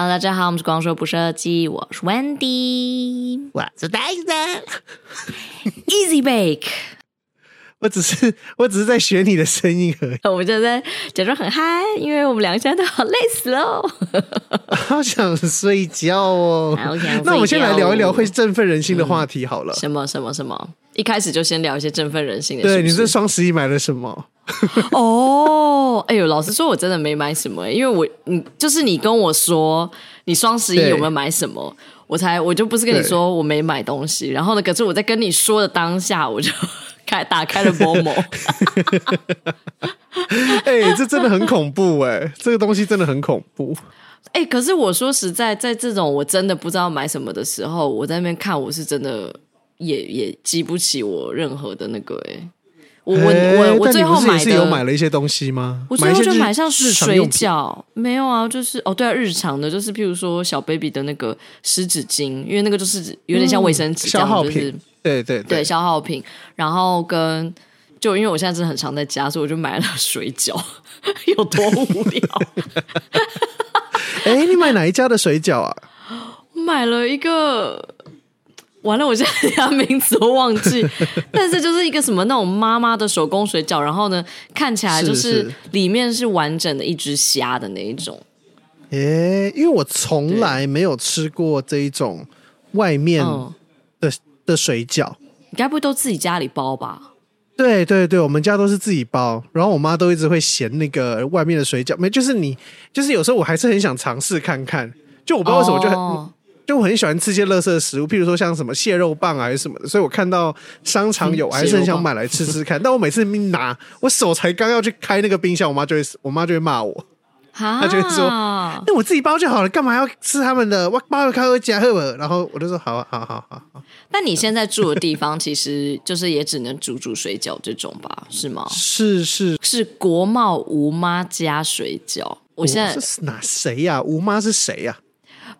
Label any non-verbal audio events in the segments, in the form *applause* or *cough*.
Hello，大家好，我们是光说不设计，我是 Wendy，我是呆子，Easy Bake。*laughs* 我只是我只是在学你的声音而已。我们就在假装很嗨，因为我们两个现在都好累死了，*laughs* 好想睡觉哦。那我们先来聊一聊会振奋人心的话题好了。嗯、什么什么什么？一开始就先聊一些振奋人心的是是。对，你这双十一买了什么？*laughs* 哦，哎呦，老实说，我真的没买什么，因为我你就是你跟我说你双十一有没有买什么，我才我就不是跟你说我没买东西，然后呢，可是我在跟你说的当下，我就。开打开了某某，*laughs* 哎、欸，这真的很恐怖哎、欸，这个东西真的很恐怖。哎、欸，可是我说实在，在这种我真的不知道买什么的时候，我在那边看，我是真的也也激不起我任何的那个哎、欸。我我我我最后买的是有买了一些东西吗？我最后就买像水饺，没有啊，就是哦对啊，日常的，就是譬如说小 baby 的那个湿纸巾，因为那个就是有点像卫生纸消耗品。就是对对对，对，消耗品，然后跟就因为我现在真的很常在家，所以我就买了水饺，*laughs* 有多无聊。*laughs* 哎，你买哪一家的水饺啊？*laughs* 买了一个，完了，我现在连名字都忘记，*laughs* 但是就是一个什么那种妈妈的手工水饺，然后呢，看起来就是里面是完整的一只虾的那一种。哎，因为我从来没有吃过这一种外面的。的水饺，你该不会都自己家里包吧？对对对，我们家都是自己包。然后我妈都一直会嫌那个外面的水饺没，就是你，就是有时候我还是很想尝试看看。就我不知道为什么，就很、哦、就我很喜欢吃些垃圾的食物，譬如说像什么蟹肉棒啊，还是什么的。所以我看到商场有，还是很想买来吃吃看。但我每次一拿，我手才刚要去开那个冰箱，我妈就会，我妈就会骂我。她就会说：“那我自己包就好了，干嘛要吃他们的？我包了开回家喝。”然后我就说：“好，好，好，好。”但你现在住的地方，其实就是也只能煮煮水饺这种吧？是吗？是是是国贸吴妈家水饺。我现在是哪谁呀？吴妈是谁呀？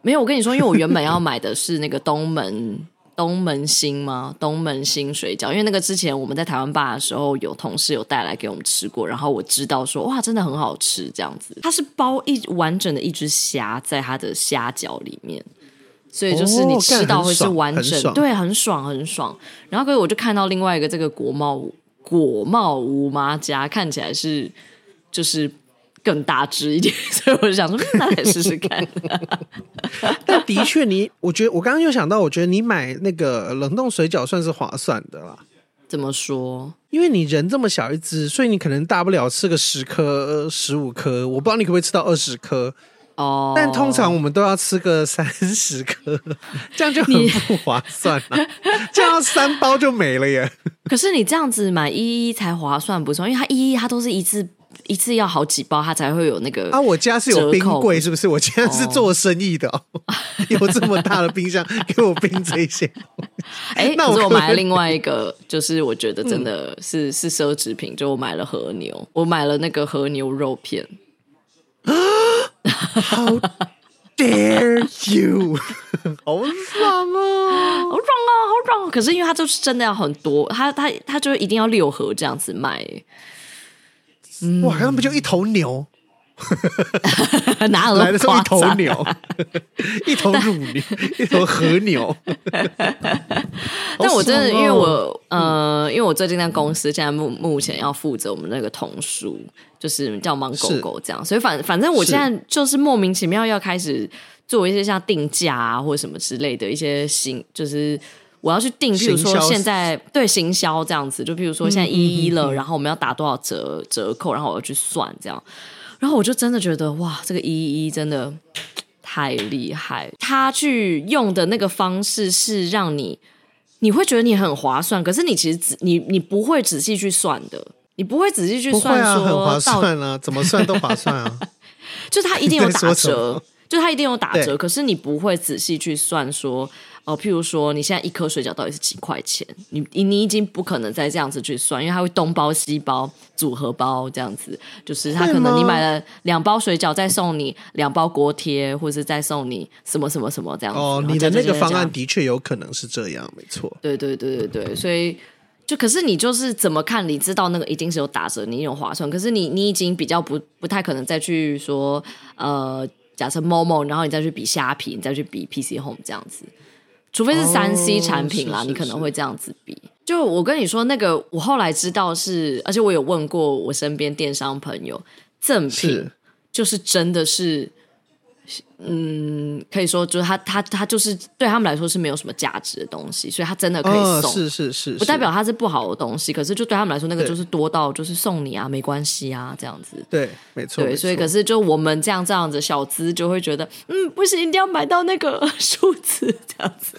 没有，我跟你说，因为我原本要买的是那个东门。*laughs* 东门新吗？东门新水饺，因为那个之前我们在台湾吧的时候，有同事有带来给我们吃过，然后我知道说哇，真的很好吃这样子。它是包一完整的一只虾在它的虾饺里面，所以就是你吃到会是完整，哦、对，很爽很爽。然后所以我就看到另外一个这个国贸国贸吴妈家，看起来是就是。更大只一点，*laughs* 所以我就想说，那来试试看。*laughs* 但的确，你我觉得我刚刚又想到，我觉得你买那个冷冻水饺算是划算的啦。怎么说？因为你人这么小一只，所以你可能大不了吃个十颗、十五颗。我不知道你可不可以吃到二十颗哦。但通常我们都要吃个三十颗，*laughs* 这样就很不划算了。这样三包就没了耶。可是你这样子买一一才划算不是，因为它一一它都是一次。一次要好几包，它才会有那个啊！我家是有冰柜，是不是？我家是做生意的，哦，*laughs* 有这么大的冰箱给我冰这些。哎，*laughs* 那我买了另外一个，就是我觉得真的是、嗯、是奢侈品，就我买了和牛，我买了那个和牛肉片。啊！How dare you！好爽啊！好爽啊！好爽啊！可是因为它就是真的要很多，它它它就一定要六盒这样子卖。哇，那不就一头牛？*laughs* 哪有来的是一头牛，*laughs* 一头乳牛，*laughs* 一头和牛。但我真的，因为我呃，因为我最近在公司，现在目目前要负责我们那个童书，就是叫忙狗狗这样，所以反反正我现在就是莫名其妙要开始做一些像定价啊或者什么之类的一些新，就是。我要去定，譬如说现在对行销这样子，就譬如说现在一一了，嗯嗯。嗯嗯，然后我们要打多少折折扣，然后我要去算这样，然后我就真的觉得哇，这个一一真的太厉害，他去用的那个方式是让你你会觉得你很划算，可是你其实仔你你不会仔细去算的，你不会仔细去算说，啊，很划算啊，怎么算都划算啊，*laughs* 就他一定有打折，就他一定有打折，可是你不会仔细去算说。哦，譬如说，你现在一颗水饺到底是几块钱？你你你已经不可能再这样子去算，因为它会东包西包组合包这样子，就是它可能你买了两包水饺，再送你两包锅贴，或者是再送你什么什么什么这样子。哦，你的那个方案的确有可能是这样，没错。对对对对对，所以就可是你就是怎么看？你知道那个一定是有打折，你有划算，可是你你已经比较不不太可能再去说呃。假设 Momo，然后你再去比虾皮，你再去比 PC Home 这样子。除非是三 C 产品啦，你可能会这样子比。就我跟你说，那个我后来知道是，而且我有问过我身边电商朋友，赠品就是真的是。嗯，可以说就是他他他就是对他们来说是没有什么价值的东西，所以他真的可以送，哦、是是是，不代表它是不好的东西，可是就对他们来说，那个就是多到就是送你啊，没关系啊，这样子。对，没错。对，所以可是就我们这样这样子小资就会觉得，嗯，不行，一定要买到那个 *laughs* 数字这样子。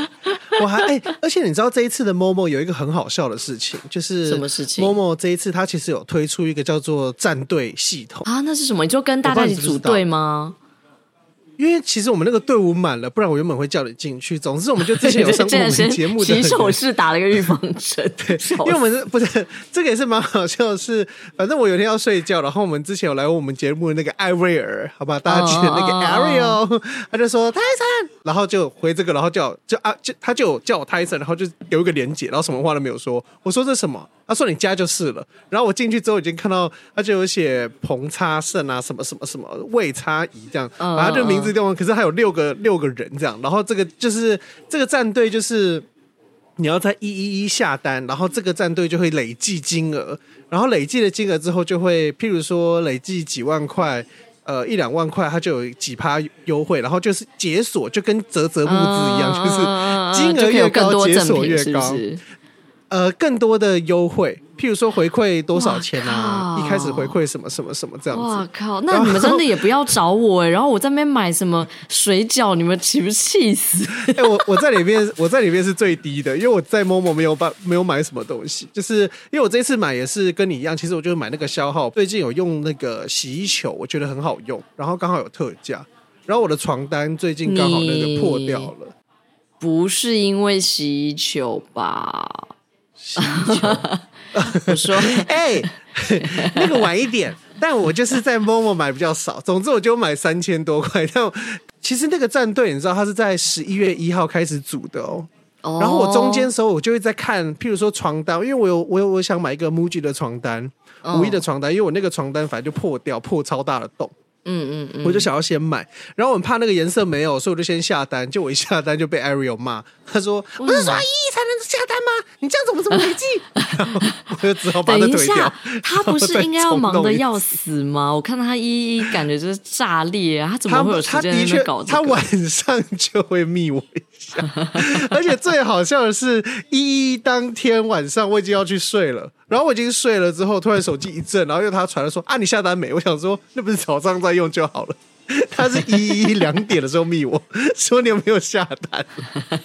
*laughs* 我还哎、欸，而且你知道这一次的 Momo 有一个很好笑的事情，就是什么事情？Momo 这一次他其实有推出一个叫做战队系统啊，那是什么？你就跟大家一起组队吗？因为其实我们那个队伍满了，不然我原本会叫你进去。总之，我们就之前有上过 *laughs* 我们节目的洗手是打了一个预防针。*laughs* 对，因为我们是 *laughs* 不是这个也是蛮好笑的是，反正我有一天要睡觉，然后我们之前有来过我们节目的那个艾瑞尔，好吧，大家记得那个 Ariel，他就说泰森，然后就回这个，然后叫就啊就他就叫我泰森，然后就有一个连接，然后什么话都没有说。我说这什么？他说你加就是了。然后我进去之后已经看到他就有写彭差胜啊，什么什么什么魏差仪这样，然后就名。可是还有六个六个人这样，然后这个就是这个战队，就是你要在一一一下单，然后这个战队就会累计金额，然后累计的金额之后就会，譬如说累计几万块，呃一两万块，它就有几趴优惠，然后就是解锁就跟泽泽募资一样，就是金额越高解锁越高，呃更多的优惠。譬如说回馈多少钱啊？一开始回馈什么什么什么这样子。哇靠！那你们真的也不要找我哎、欸。然后我在那边买什么水饺，你们岂不气死？*laughs* 哎、欸，我我在里面，我在里面是最低的，因为我在 Momo 没有办没有买什么东西。就是因为我这次买也是跟你一样，其实我就是买那个消耗。最近有用那个洗衣球，我觉得很好用，然后刚好有特价。然后我的床单最近刚好那个破掉了。不是因为洗衣球吧？洗衣球。我说，*laughs* 哎、欸，那个晚一点，但我就是在 Momo 买比较少。总之，我就买三千多块。但其实那个战队，你知道，它是在十一月一号开始组的哦。然后我中间的时候，我就会在看，譬如说床单，因为我有我有我想买一个 MUJI 的床单，无印的床单，因为我那个床单反正就破掉，破超大的洞。嗯嗯嗯，我就想要先买，然后我很怕那个颜色没有，所以我就先下单。就我一下单就被 Ariel 骂，他说：“不是说一一才能？你这样怎么怎么没记？” *laughs* 我就只好把它怼掉。他不是应该要忙的要死吗？*laughs* 我看到他一一感觉就是炸裂啊！他怎么会有时间在搞这个？他晚上就会密我一下，而且最好笑的是，一一当天晚上我已经要去睡了。然后我已经睡了之后，突然手机一震，然后又他传来说：“啊，你下单没？”我想说，那不是早上在用就好了。*laughs* 他是一一两点的时候密我 *laughs* 说：“你有没有下单？”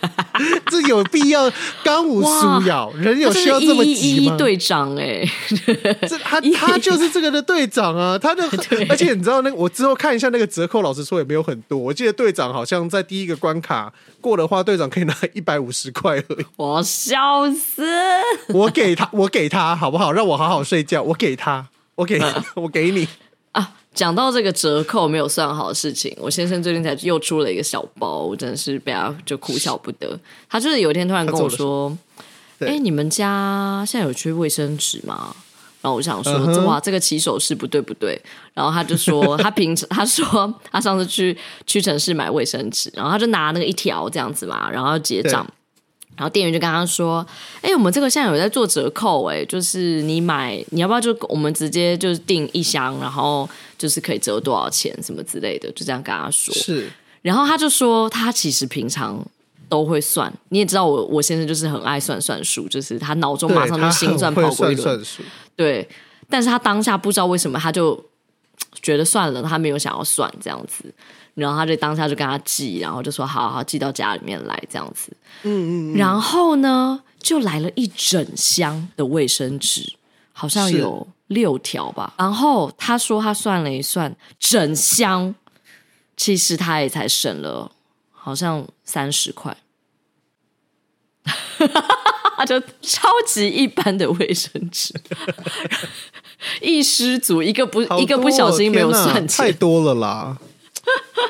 *laughs* 这有必要？刚武苏瑶人有需要这么急吗？队长哎，这他他就是这个的队长啊！他的，而且你知道那个，我之后看一下那个折扣，老实说也没有很多。我记得队长好像在第一个关卡过的话，队长可以拿一百五十块而已。我笑死！我给他，我给他，好不好？让我好好睡觉。我给他，我给，我给你啊！讲到这个折扣没有算好的事情，我先生最近才又出了一个小包，我真的是被他就哭笑不得。他就是有一天突然跟我说：“ *laughs* 哎、你们家现在有缺卫生纸吗？”然后我想说：“ uh -huh. 哇，这个起手是不对不对。*laughs* ”然后他就说：“他平时他说他上次去屈臣氏买卫生纸，然后他就拿那个一条这样子嘛，然后要结账。”然后店员就跟他说：“哎，我们这个现在有在做折扣，哎，就是你买，你要不要就我们直接就是订一箱，然后就是可以折多少钱什么之类的，就这样跟他说。是，然后他就说他其实平常都会算，你也知道我我先生就是很爱算算数，就是他脑中马上就心算跑过一轮，对，但是他当下不知道为什么他就觉得算了，他没有想要算这样子。”然后他就当下就跟他寄，然后就说好好寄到家里面来这样子。嗯嗯。然后呢，就来了一整箱的卫生纸，好像有六条吧。然后他说他算了一算，整箱其实他也才省了好像三十块。*laughs* 就超级一般的卫生纸，一失足，一个不一个不小心没有算钱，太多了啦。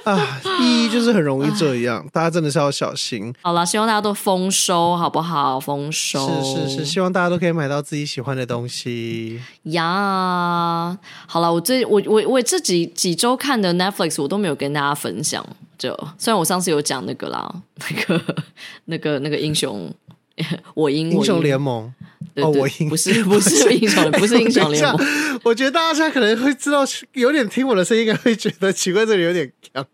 啊，一就是很容易这样，大家真的是要小心。好了，希望大家都丰收，好不好？丰收是是是，希望大家都可以买到自己喜欢的东西呀。好了，我这我我我这几几周看的 Netflix 我都没有跟大家分享，就虽然我上次有讲那个啦，那个那个那个英雄，*laughs* 我英英雄联盟。哦，我英不是不是英雄，不是英雄联盟。*laughs* 我觉得大家可能会知道，有点听我的声音，应该会觉得奇怪，这里有点强，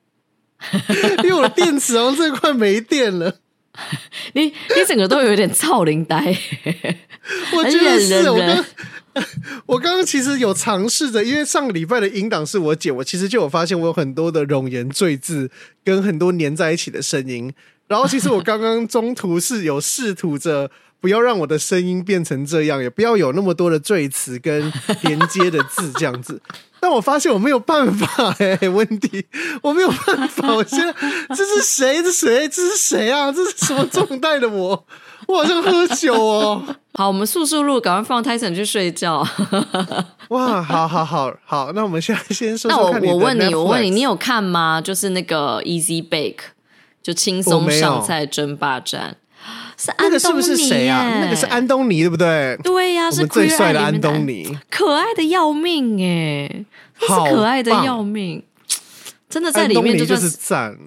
*laughs* 因为我的电池好像这快没电了。你你整个都有点臭灵呆。我觉得是我刚我刚刚其实有尝试着，因为上个礼拜的音档是我姐，我其实就有发现我有很多的冗言赘字跟很多粘在一起的声音。然后其实我刚刚中途是有试图着。不要让我的声音变成这样，也不要有那么多的赘词跟连接的字这样子。*laughs* 但我发现我没有办法哎、欸，温迪，*laughs* 我没有办法。我现在这是谁？这谁？这是谁啊？这是什么状态的我？我好像喝酒哦。*laughs* 好，我们速速录，赶快放 Tyson 去睡觉。哇，好好好好，那我们现在先说。那我我问你，我问你，你有看吗？就是那个 Easy Bake，就轻松上菜争霸战。是安东尼，那个是不是谁啊？那个是安东尼，对不对？对呀、啊，是最帅的安东尼，可爱的要命哎，是可爱的要命，真的在里面就，就是赞了。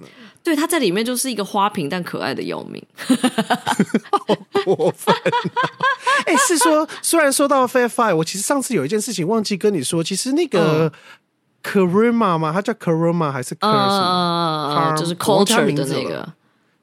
对，他在里面就是一个花瓶，但可爱的要命，好过分、啊。哎、欸，是说，虽然说到 Fair Five，我其实上次有一件事情忘记跟你说，其实那个 Karma 吗，他叫 Karma 还是 Karma？啊，就是 Culture 的那个。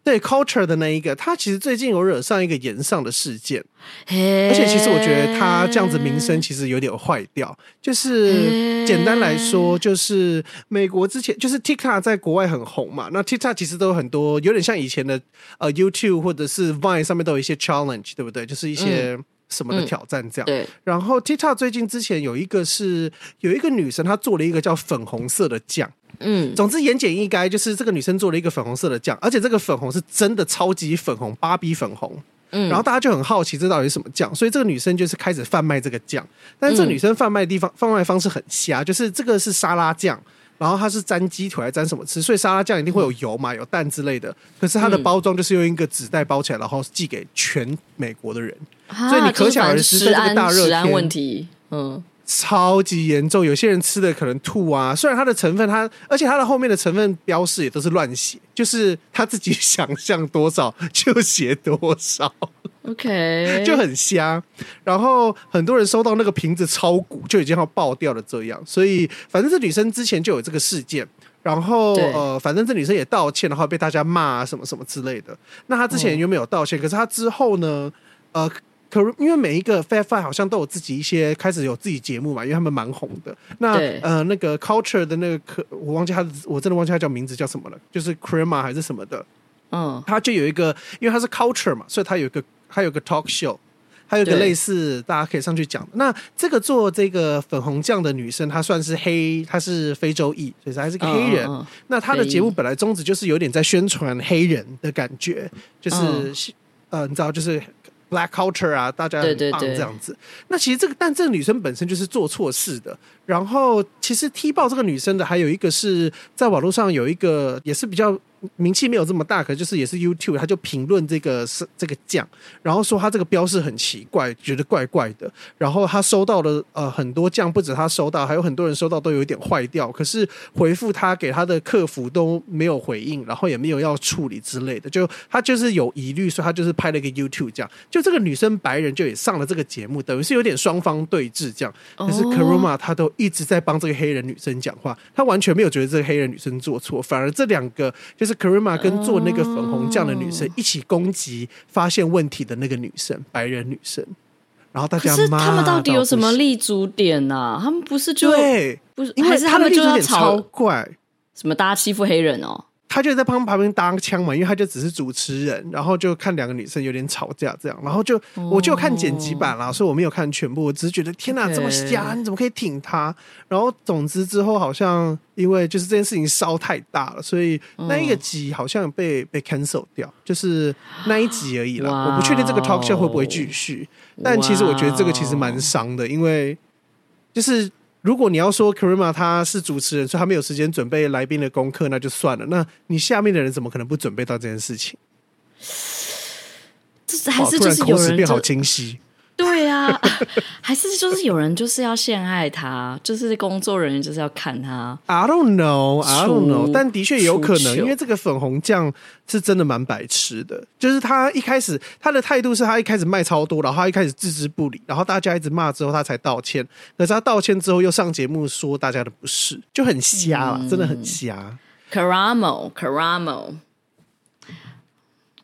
对 Culture 的那一个，他其实最近有惹上一个炎上的事件，而且其实我觉得他这样子名声其实有点坏掉。就是简单来说，就是美国之前就是 TikTok 在国外很红嘛，那 TikTok 其实都有很多有点像以前的呃 YouTube 或者是 Vine 上面都有一些 challenge，对不对？就是一些什么的挑战这样。对。然后 TikTok 最近之前有一个是有一个女生，她做了一个叫粉红色的酱。嗯，总之言简意赅，就是这个女生做了一个粉红色的酱，而且这个粉红是真的超级粉红，芭比粉红。嗯，然后大家就很好奇这到底是什么酱，所以这个女生就是开始贩卖这个酱。但是这女生贩卖的地方、贩卖方式很瞎，就是这个是沙拉酱，然后它是沾鸡腿还沾什么吃，所以沙拉酱一定会有油嘛，有蛋之类的。可是它的包装就是用一个纸袋包起来，然后寄给全美国的人，所以你可想而知这个大热天问题，嗯。超级严重，有些人吃的可能吐啊。虽然它的成分它，它而且它的后面的成分标示也都是乱写，就是他自己想象多少就写多少，OK，*laughs* 就很瞎。然后很多人收到那个瓶子超鼓，就已经要爆掉了这样。所以反正这女生之前就有这个事件，然后呃，反正这女生也道歉，然后被大家骂啊什么什么之类的。那她之前有没有道歉，可是她之后呢，呃。可因为每一个 Fat Five 好像都有自己一些开始有自己节目嘛，因为他们蛮红的。那呃，那个 Culture 的那个可我忘记他，我真的忘记他叫名字叫什么了，就是 Crema 还是什么的。嗯，他就有一个，因为他是 Culture 嘛，所以他有一个，他有个 Talk Show，还有一个类似大家可以上去讲。那这个做这个粉红酱的女生，她算是黑，她是非洲裔，所以她还是个黑人。嗯嗯、那她的节目本来宗旨就是有点在宣传黑人的感觉，就是、嗯、呃，你知道，就是。Black culture 啊，大家很棒这样子。对对对，那其实这个，但这个女生本身就是做错事的。然后，其实踢爆这个女生的还有一个是在网络上有一个也是比较。名气没有这么大，可就是也是 YouTube，他就评论这个是这个酱，然后说他这个标示很奇怪，觉得怪怪的。然后他收到的呃很多酱，不止他收到，还有很多人收到都有一点坏掉。可是回复他给他的客服都没有回应，然后也没有要处理之类的。就他就是有疑虑，所以他就是拍了一个 YouTube 这样。就这个女生白人就也上了这个节目，等于是有点双方对峙这样。可是 Karuma 他都一直在帮这个黑人女生讲话，他完全没有觉得这个黑人女生做错，反而这两个就是。Karima 跟做那个粉红酱的女生一起攻击发现问题的那个女生，白人女生，然后大家是他们到底有什么立足点呢、啊？他们不是就对，不是，还是他们就要吵怪什么？大家欺负黑人哦。他就在旁旁边搭腔嘛，因为他就只是主持人，然后就看两个女生有点吵架这样，然后就、哦、我就看剪辑版啦，所以我没有看全部，我只是觉得天哪，这么瞎，你怎么可以挺他？然后总之之后好像因为就是这件事情烧太大了，所以那一个集好像被被 cancel 掉，就是那一集而已啦。我不确定这个 talk show 会不会继续，但其实我觉得这个其实蛮伤的，因为就是。如果你要说 Karima 他是主持人，所以他没有时间准备来宾的功课，那就算了。那你下面的人怎么可能不准备到这件事情？这还是就是有人变好清晰。对呀、啊，*laughs* 还是就是有人就是要陷害他，就是工作人员就是要看他。I don't know, I don't know，但的确有可能，因为这个粉红酱是真的蛮白痴的。就是他一开始他的态度是他一开始卖超多，然后他一开始置之不理，然后大家一直骂之后他才道歉。可是他道歉之后又上节目说大家的不是，就很瞎了，嗯、真的很瞎。Caramo, Caramo，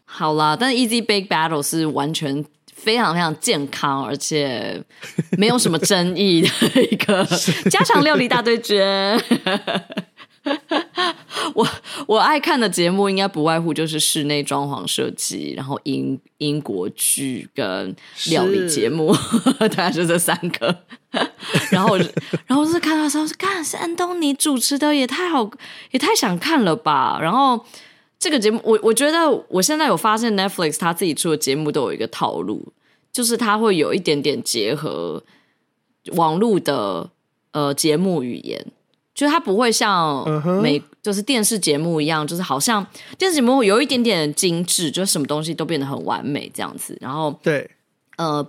好啦，但 Easy Big Battle 是完全。非常非常健康，而且没有什么争议的一个 *laughs* 家常料理大对决。*laughs* 我我爱看的节目应该不外乎就是室内装潢设计，然后英英国剧跟料理节目，*laughs* 大概就这三个。然后然后是看到时候是看是安东尼主持的，也太好，也太想看了吧。然后。这个节目，我我觉得我现在有发现，Netflix 他自己出的节目都有一个套路，就是他会有一点点结合网络的呃节目语言，就是他不会像美、uh huh. 就是电视节目一样，就是好像电视节目有一点点精致，就是什么东西都变得很完美这样子，然后对呃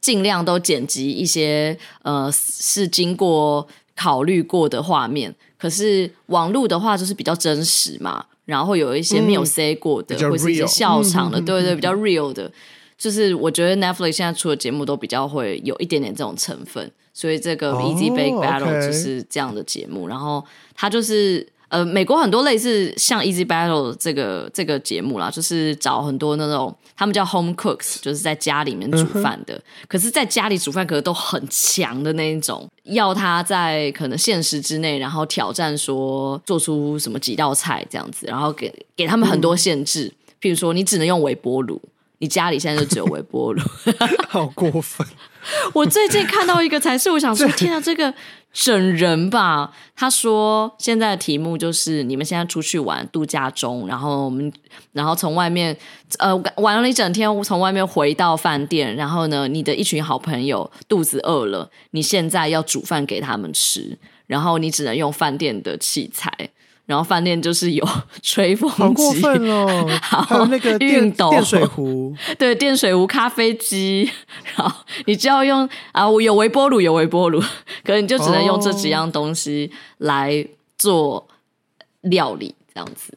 尽量都剪辑一些呃是经过考虑过的画面，可是网络的话就是比较真实嘛。然后有一些没有 say 过的，嗯、或者一些笑场的，嗯、对对，比较 real 的，就是我觉得 Netflix 现在出的节目都比较会有一点点这种成分，所以这个 Easy Bake Battle 就是这样的节目。然后它就是呃，美国很多类似像 Easy Battle 这个这个节目啦，就是找很多那种他们叫 home cooks，就是在家里面煮饭的，嗯、可是在家里煮饭可是都很强的那一种。要他在可能限时之内，然后挑战说做出什么几道菜这样子，然后给给他们很多限制，嗯、譬如说你只能用微波炉，你家里现在就只有微波炉，*laughs* 好过分！*laughs* 我最近看到一个才是，我想说，天啊，这个整人吧？他说现在的题目就是你们现在出去玩度假中，然后我们然后从外面呃玩了一整天，从外面回到饭店，然后呢，你的一群好朋友肚子饿了，你现在要煮饭给他们吃，然后你只能用饭店的器材。然后饭店就是有 *laughs* 吹风机，好过分哦！*laughs* 还有那个熨斗、电水壶，*laughs* 对，电水壶、咖啡机，然后你就要用啊，我有微波炉，有微波炉，可能你就只能用这几样东西来做料理，这样子。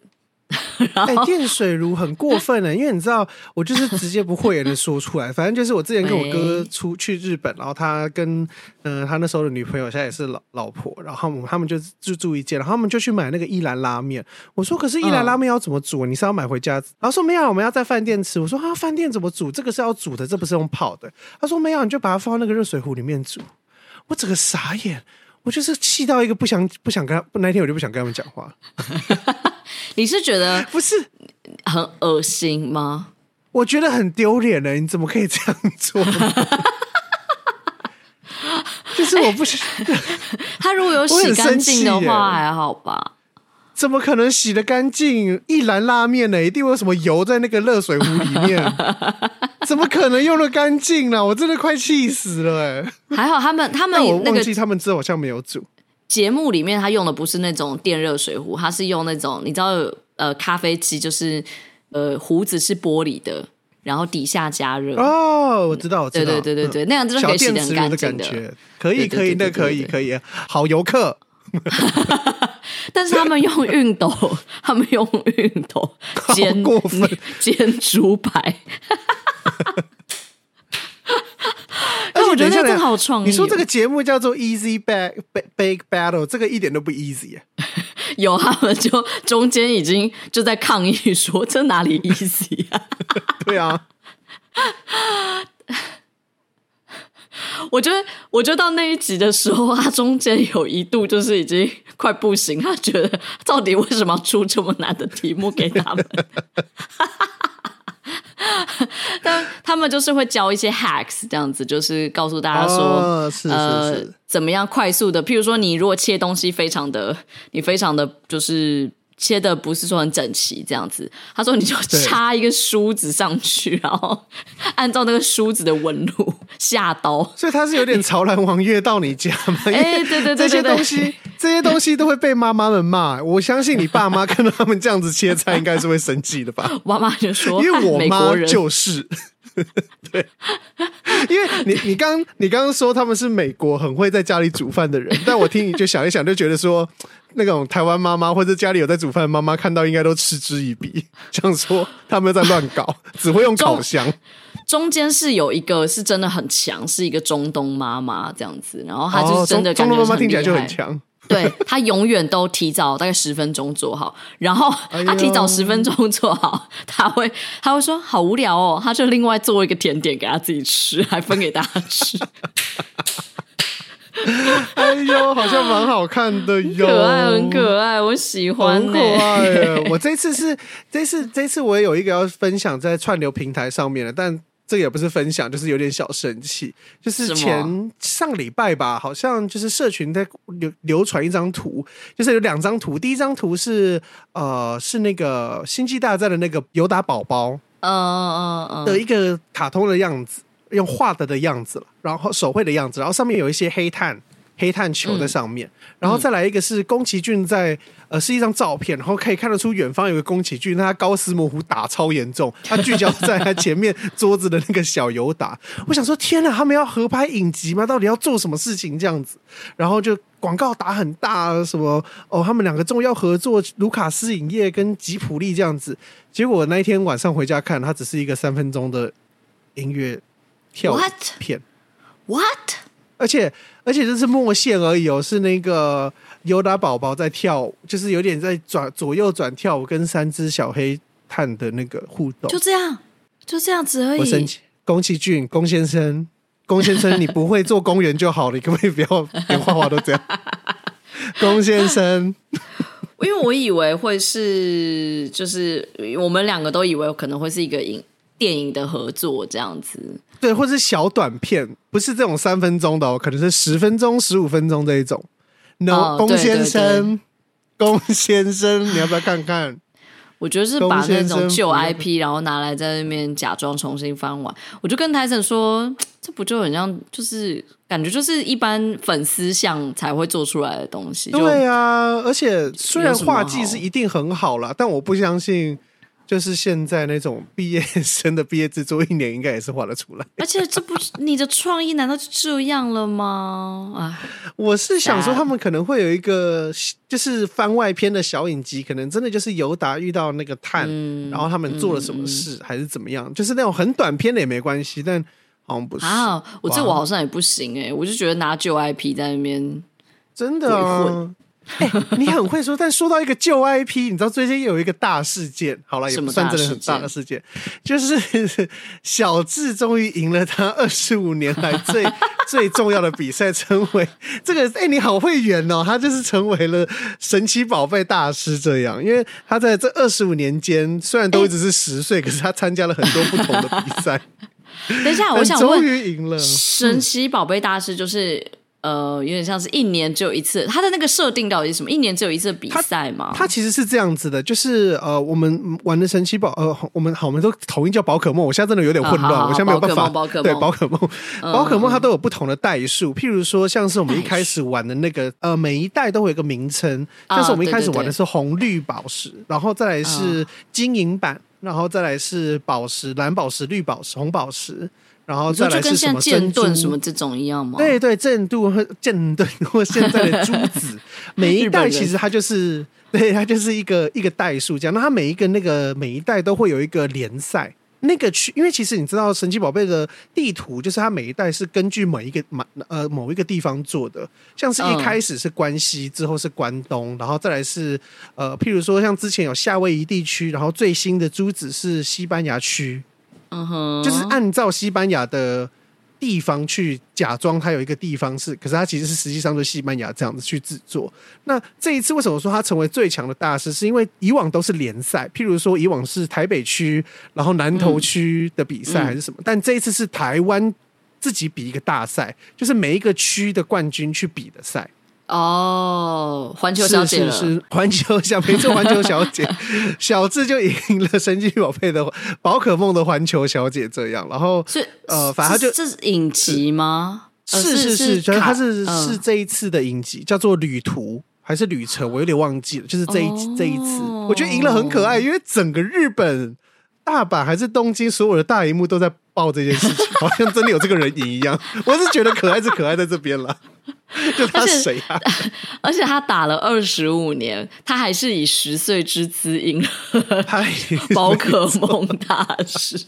*laughs* 哎、欸，电水炉很过分了，因为你知道，我就是直接不会言的说出来。反正就是我之前跟我哥出去日本，然后他跟嗯、呃、他那时候的女朋友，现在也是老老婆，然后他们就就住一间，然后他们就去买那个一兰拉面。我说，可是，一兰拉面要怎么煮？你是要买回家？然后说没有，我们要在饭店吃。我说啊，饭店怎么煮？这个是要煮的，这不是用泡的。他说没有，你就把它放到那个热水壶里面煮。我整个傻眼，我就是气到一个不想不想跟他，那天我就不想跟他们讲话。*laughs* 你是觉得不是很恶心吗？我觉得很丢脸呢。你怎么可以这样做？*laughs* 就是我不是、欸、他如果有洗干净的话还好吧？怎么可能洗得干净？一兰拉面呢，一定会有什么油在那个热水壶里面？*laughs* 怎么可能用的干净呢？我真的快气死了哎！还好他们他们我忘记他们之后好像没有煮。节目里面他用的不是那种电热水壶，他是用那种你知道呃咖啡机，就是呃壶子是玻璃的，然后底下加热。哦，我知道，我知道，对对对对对，嗯、那样子可以洗得很干净的。可以可以，那可以可以，好游客。*laughs* 但是他们用熨斗，*laughs* 他们用熨斗煎过分 *laughs* 煎猪排。*laughs* 我觉得这个好创意。你说这个节目叫做 Easy Bake Bake Battle，这个一点都不 easy 啊！有他们就中间已经就在抗议说，这哪里 easy 啊？对啊，*laughs* 我觉得，我觉得到那一集的时候，*laughs* 他中间有一度就是已经 *laughs* 快不行，他觉得到底为什么要出这么难的题目给他们？但他们就是会教一些 hacks，这样子就是告诉大家说，哦、是是是呃，怎么样快速的，譬如说，你如果切东西非常的，你非常的就是切的不是说很整齐这样子，他说你就插一个梳子上去，然后按照那个梳子的纹路下刀。所以他是有点潮男王爷到你家吗？哎，对对对，这些东西这些东西都会被妈妈们骂。我相信你爸妈看到他们这样子切菜，应该是会生气的吧？*laughs* 妈妈就说，因为我妈就是。对，因为你你刚你刚刚说他们是美国很会在家里煮饭的人，但我听你就想一想，就觉得说那种台湾妈妈或者家里有在煮饭的妈妈看到应该都嗤之以鼻，*laughs* 想说他们在乱搞，*laughs* 只会用烤箱。中间是有一个是真的很强，是一个中东妈妈这样子，然后她就是真的、哦、中东妈妈听起来就很强。对，他永远都提早大概十分钟做好，然后 *laughs* 他提早十分钟做好，他会他会说好无聊哦，他就另外做一个甜点给他自己吃，还分给大家吃。*laughs* 哎呦，好像蛮好看的哟，可爱，很可爱，我喜欢，很可爱。我这次是这次这次我也有一个要分享在串流平台上面的，但。这个也不是分享，就是有点小生气。就是前上礼拜吧，好像就是社群在流流传一张图，就是有两张图。第一张图是呃，是那个《星际大战》的那个尤达宝宝，嗯嗯嗯的一个卡通的样子，用画的的样子，然后手绘的样子，然后上面有一些黑炭。黑炭球在上面，嗯、然后再来一个是宫崎骏在呃，是一张照片，然后可以看得出远方有个宫崎骏，他高斯模糊打超严重，他聚焦在他前面桌子的那个小油打。我想说，天哪，他们要合拍影集吗？到底要做什么事情这样子？然后就广告打很大，什么哦，他们两个终于要合作，卢卡斯影业跟吉普力这样子。结果那一天晚上回家看，它只是一个三分钟的音乐跳片。What? What? 而且而且这是默线而已哦，是那个尤达宝宝在跳，就是有点在转左右转跳舞，跟三只小黑炭的那个互动，就这样，就这样子而已。我生气，宫崎骏，宫先生，宫先生，你不会做公园就好了，你可不可以不要连画画都这样？*laughs* 宫先生，*laughs* 因为我以为会是，就是我们两个都以为可能会是一个影电影的合作这样子。对，或者是小短片，不是这种三分钟的哦，可能是十分钟、十五分钟这一种。No，龚先生，龚先生，你要不要看看？我觉得是把那种旧 IP，然后拿来在那边假装重新翻完。我就跟台森说，这不就很像，就是感觉就是一般粉丝像才会做出来的东西。对啊，而且虽然画技是一定很好啦，但我不相信。就是现在那种毕业生的毕业制作，一年应该也是画得出来。*laughs* 而且这不是你的创意，难道就这样了吗？啊，我是想说，他们可能会有一个就是番外篇的小影集，可能真的就是尤达遇到那个炭，嗯、然后他们做了什么事，嗯、还是怎么样？就是那种很短篇的也没关系，但好像不是啊。我这我好像也不行哎、欸，我就觉得拿旧 IP 在那边真的啊。哎、欸，你很会说，*laughs* 但说到一个旧 IP，你知道最近有一个大事件，好了，也不算真的很大的事件，就是小智终于赢了他二十五年来最 *laughs* 最重要的比赛，成为这个。哎、欸，你好会圆哦，他就是成为了神奇宝贝大师这样，因为他在这二十五年间，虽然都一直是十岁，欸、可是他参加了很多不同的比赛。*laughs* 等一下，我想问，终于赢了神奇宝贝大师就是。呃，有点像是一年只有一次，它的那个设定到底是什么？一年只有一次比赛吗？它其实是这样子的，就是呃，我们玩的神奇宝，呃，我们好，我们都统一叫宝可梦。我现在真的有点混乱，呃、我现在没有办法。宝可梦，对，宝可梦，宝可梦它都有不同的代数。譬如说，像是我们一开始玩的那个，*laughs* 呃，每一代都会有一个名称。但是我们一开始玩的是红绿宝石，然后再来是金银版，然后再来是宝石、蓝宝石、绿宝石、红宝石。然后再来是什么剑盾什么这种一样吗？对对，剑盾和剑盾或现在的珠子，*laughs* 每一代其实它就是对它就是一个一个代数这样。那它每一个那个每一代都会有一个联赛，那个区，因为其实你知道神奇宝贝的地图，就是它每一代是根据某一个呃某一个地方做的，像是一开始是关西，之后是关东，然后再来是呃譬如说像之前有夏威夷地区，然后最新的珠子是西班牙区。嗯哼，就是按照西班牙的地方去假装它有一个地方是，可是它其实是实际上是西班牙这样子去制作。那这一次为什么说他成为最强的大师？是因为以往都是联赛，譬如说以往是台北区，然后南投区的比赛还是什么，嗯嗯、但这一次是台湾自己比一个大赛，就是每一个区的冠军去比的赛。哦，环球小姐是是是，环球小没错，环球小姐。*laughs* 小智就赢了神奇宝贝的宝可梦的环球小姐这样，然后是呃，反正就这是影集吗？是是是，觉得它是是这一次的影集，叫做旅途还是旅程，我有点忘记了，就是这一这一次，我觉得赢了很可爱，因为整个日本大阪还是东京所有的大荧幕都在报这件事情，好像真的有这个人赢一样，我是觉得可爱是可爱在这边了。*laughs* 就他谁啊？*laughs* 而且他打了二十五年，他还是以十岁之姿赢了宝可梦大师。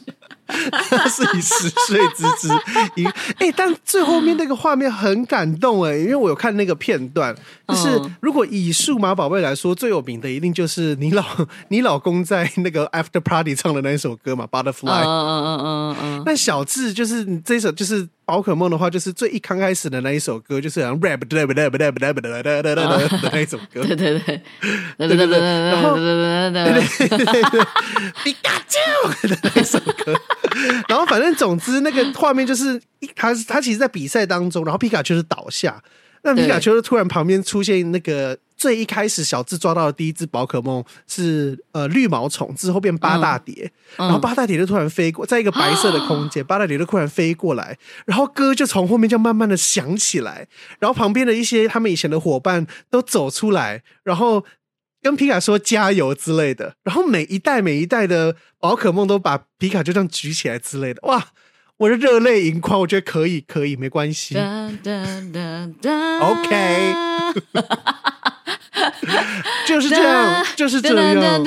*laughs* 他是以十岁之姿赢，哎、欸，但最后面那个画面很感动哎，因为我有看那个片段，就是如果以数码宝贝来说，最有名的一定就是你老 *laughs* 你老公在那个 After Party 唱的那一首歌嘛，Butterfly。嗯嗯嗯嗯嗯。那小智就是这首就是。宝可梦的话，就是最一刚开始的那一首歌，就是像 rap rap rap rap rap rap 的那一首歌。对 *laughs* 对对，对对对，然后对对对对，皮卡丘的那首歌。*laughs* 然后反正总之那个画面就是，他他其实，在比赛当中，然后皮卡丘是倒下，那皮卡丘就突然旁边出现那个。最一开始，小智抓到的第一只宝可梦是呃绿毛虫，之后变八大蝶，嗯、然后八大蝶就突然飞过，在一个白色的空间，八大蝶就突然飞过来，然后歌就从后面就慢慢的响起来，然后旁边的一些他们以前的伙伴都走出来，然后跟皮卡说加油之类的，然后每一代每一代的宝可梦都把皮卡就这样举起来之类的，哇！我的热泪盈眶，我觉得可以，可以，没关系。OK，*laughs* 就是这样，就是这样。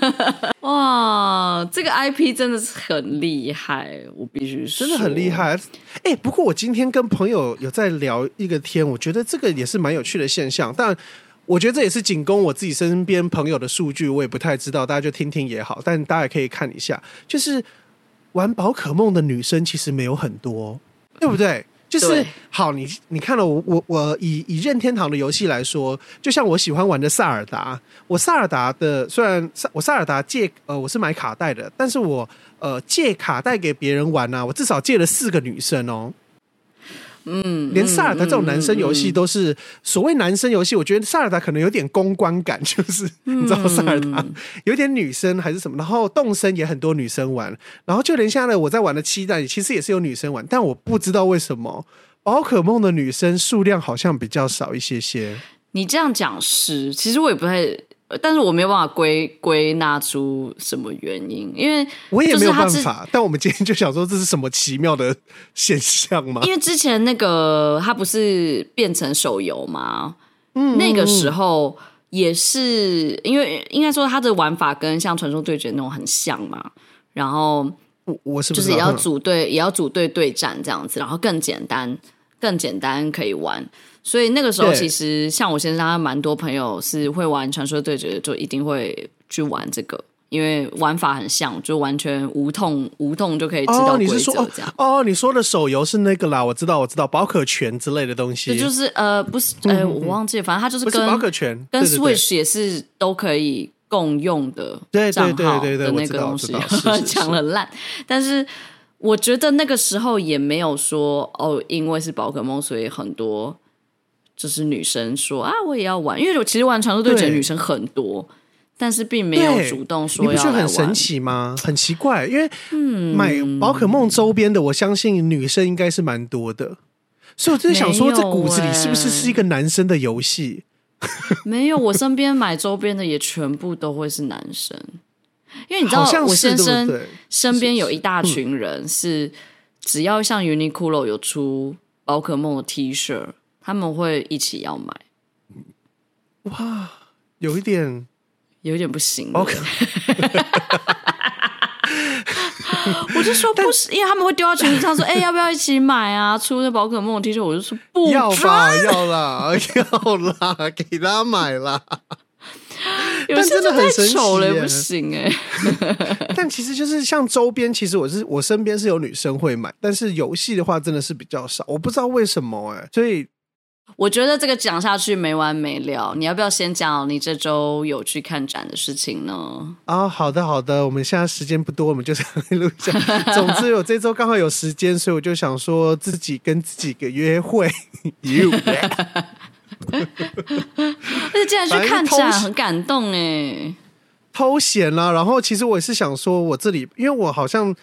*laughs* 哇，这个 IP 真的是很厉害，我必须说，真的很厉害。哎，不过我今天跟朋友有在聊一个天，我觉得这个也是蛮有趣的现象，但我觉得这也是仅供我自己身边朋友的数据，我也不太知道，大家就听听也好。但大家也可以看一下，就是。玩宝可梦的女生其实没有很多，对不对？就是好，你你看了我我我以以任天堂的游戏来说，就像我喜欢玩的萨尔达，我萨尔达的虽然我萨尔达借呃我是买卡带的，但是我呃借卡带给别人玩啊，我至少借了四个女生哦。嗯，连萨尔达这种男生游戏都是所谓男生游戏，我觉得萨尔达可能有点公关感，就是 *laughs* 你知道萨尔达有点女生还是什么，然后动森也很多女生玩，然后就连现在我在玩的期待其实也是有女生玩，但我不知道为什么宝可梦的女生数量好像比较少一些些。你这样讲是，其实我也不太。但是我没有办法归归纳出什么原因，因为我也没有办法。但我们今天就想说，这是什么奇妙的现象吗？因为之前那个它不是变成手游吗？嗯，那个时候也是因为应该说它的玩法跟像传说对决那种很像嘛。然后我我是就是也要组队，也要组队对战这样子，然后更简单，更简单可以玩。所以那个时候，其实像我先生，他蛮多朋友是会玩传说对决，就一定会去玩这个，因为玩法很像，就完全无痛无痛就可以知道规则这样。哦，你说的手游是那个啦，我知道，我知道，宝可全之类的东西。就是呃，不是，呃，我忘记了，反正它就是跟宝可全跟 Switch 也是都可以共用的账号的那个东西，*laughs* 讲了烂。但是我觉得那个时候也没有说哦，因为是宝可梦，所以很多。就是女生说啊，我也要玩，因为我其实玩传说对女生很多，但是并没有主动说要来玩。你不觉得很神奇吗？很奇怪，因为嗯，买宝可梦周边的，我相信女生应该是蛮多的，所以我真的想说，这骨子里是不是是一个男生的游戏？没有，我身边买周边的也全部都会是男生，因为你知道，我先生身边有一大群人是，只要像 Uniqlo 有出宝可梦的 T 恤。他们会一起要买，哇，有一点，有一点不行。OK，*laughs* 我就说不是，因为他们会丢到群里上说：“哎、欸，要不要一起买啊？”出那宝可梦 T 恤，我就说不要吧，要啦，*laughs* 要啦，给他买啦。*laughs* 但真的很神奇，不行哎。但其实就是像周边，其实我是我身边是有女生会买，但是游戏的话真的是比较少，我不知道为什么哎，所以。我觉得这个讲下去没完没了，你要不要先讲你这周有去看展的事情呢？啊、哦，好的好的，我们现在时间不多，我们就录一下。总之，我这周刚好有时间，所以我就想说自己跟自己个约会。*laughs* You 竟然去看展，很感动哎。偷闲啦、啊，然后其实我也是想说，我这里因为我好像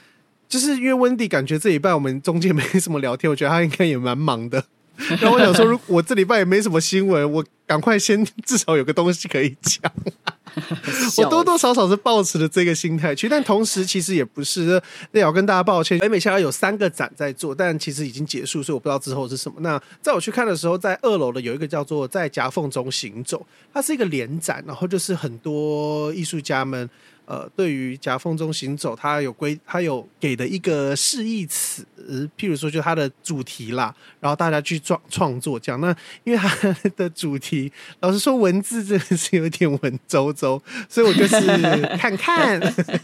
就是因为温迪感觉这礼拜我们中间没什么聊天，我觉得他应该也蛮忙的。*laughs* 然后我想说，如果我这礼拜也没什么新闻，我赶快先至少有个东西可以讲。*laughs* 我多多少少是抱持了这个心态去，但同时其实也不是。那要跟大家抱歉，北美现在有三个展在做，但其实已经结束，所以我不知道之后是什么。那在我去看的时候，在二楼的有一个叫做“在夹缝中行走”，它是一个联展，然后就是很多艺术家们。呃，对于夹缝中行走，它有规，它有给的一个示意词，譬如说，就它的主题啦，然后大家去创创作这样。那因为它的主题，老实说，文字真的是有点文绉绉，*laughs* 所以我就是看看。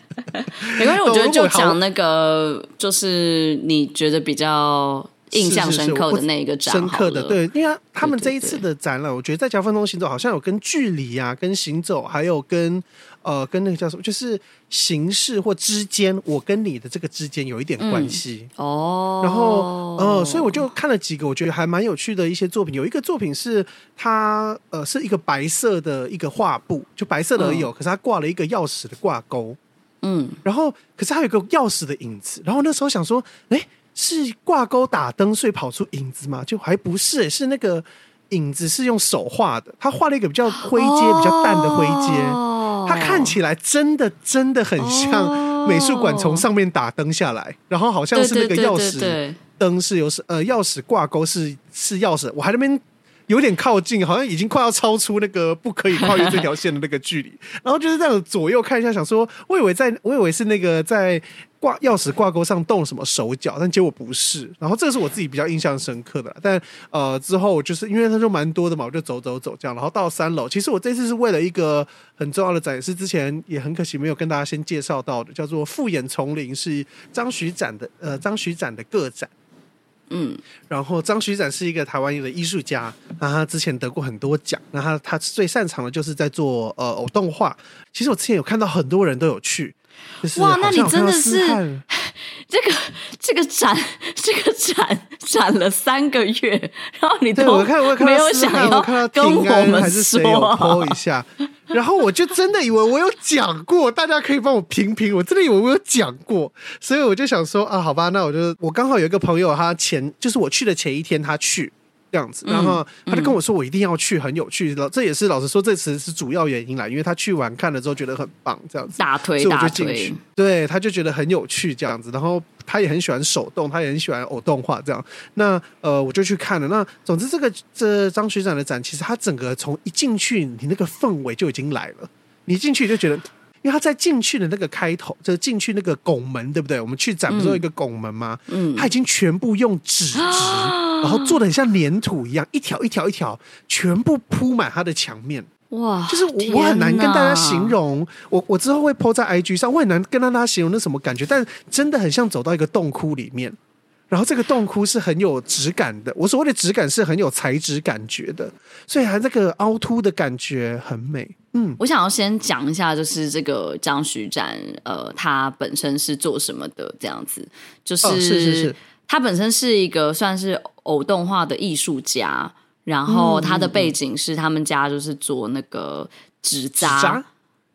*laughs* 没关系，我觉得 *laughs* 就讲那个，就是你觉得比较印象深刻的那一个展，深刻的对，因为他们这一次的展览，我觉得在夹缝中行走好像有跟距离啊，跟行走，还有跟。呃，跟那个叫什么，就是形式或之间，我跟你的这个之间有一点关系、嗯、哦。然后呃，所以我就看了几个，我觉得还蛮有趣的一些作品。有一个作品是它呃是一个白色的一个画布，就白色的而已、哦，可是它挂了一个钥匙的挂钩。嗯，然后可是它有一个钥匙的影子。然后那时候想说，哎，是挂钩打灯所以跑出影子吗？就还不是，是那个影子是用手画的，他画了一个比较灰阶、哦、比较淡的灰阶。它看起来真的真的很像美术馆从上面打灯下来，oh. 然后好像是那个钥匙灯是有呃钥匙挂钩是是钥匙，我还在那边有点靠近，好像已经快要超出那个不可以跨越这条线的那个距离，*laughs* 然后就是这样左右看一下，想说我以为在我以为是那个在。挂钥匙挂钩上动什么手脚，但结果不是。然后这个是我自己比较印象深刻的。但呃之后就是因为它就蛮多的嘛，我就走走走这样。然后到三楼，其实我这次是为了一个很重要的展，示之前也很可惜没有跟大家先介绍到的，叫做复眼丛林，是张徐展的呃张徐展的个展。嗯，然后张徐展是一个台湾的艺术家，那他之前得过很多奖，那他他最擅长的就是在做呃偶动画。其实我之前有看到很多人都有去。就是、哇，那你真的是 *laughs* 这个这个展这个展展了三个月，*laughs* 然后你都没有想要跟我们说一下，然后我就真的以为我有讲过，大家可以帮我评评，我真的以为我有讲过，所以我就想说啊，好吧，那我就我刚好有一个朋友，他前就是我去的前一天他去。这样子，然后他就跟我说：“我一定要去，很有趣。”老、嗯、这也是老实说，这次是主要原因啦，因为他去完看了之后觉得很棒，这样子大推所以我就进去。对，他就觉得很有趣，这样子。然后他也很喜欢手动，他也很喜欢偶动画，这样。那呃，我就去看了。那总之，这个这张学长的展，其实他整个从一进去，你那个氛围就已经来了。你进去就觉得。因为他在进去的那个开头，就是进去那个拱门，对不对？我们去展不是有一个拱门吗？嗯，他已经全部用纸质、嗯，然后做的很像粘土一样，一条一条一条，全部铺满它的墙面。哇，就是我很难跟大家形容，我我之后会 po 在 IG 上，我很难跟大家形容那什么感觉，但真的很像走到一个洞窟里面。然后这个洞窟是很有质感的，我所谓的质感是很有材质感觉的，所以它这个凹凸的感觉很美。嗯，我想要先讲一下，就是这个张徐展，呃，他本身是做什么的？这样子，就是、哦、是是是，他本身是一个算是偶动画的艺术家，然后他的背景是他们家就是做那个纸扎。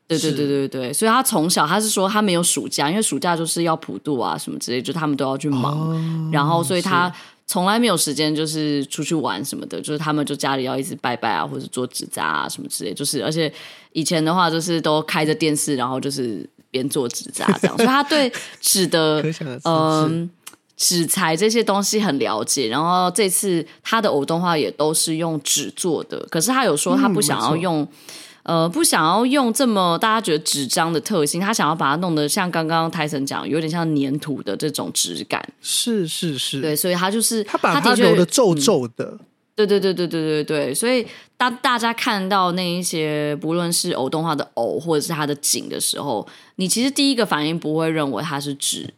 对对对对对，所以他从小他是说他没有暑假，因为暑假就是要普渡啊什么之类，就他们都要去忙，哦、然后所以他从来没有时间就是出去玩什么的，就是他们就家里要一直拜拜啊，或者做纸扎啊什么之类，就是而且以前的话就是都开着电视，然后就是边做纸扎这样，所以他对纸的 *laughs* 嗯纸材这些东西很了解，然后这次他的偶动画也都是用纸做的，可是他有说他不想要用。嗯呃，不想要用这么大家觉得纸张的特性，他想要把它弄得像刚刚泰森讲，有点像粘土的这种质感。是是是，对，所以他就是他把它揉的皱皱的。嗯，对对对对对对对，所以当大家看到那一些不论是偶动画的偶或者是它的景的时候，你其实第一个反应不会认为它是纸，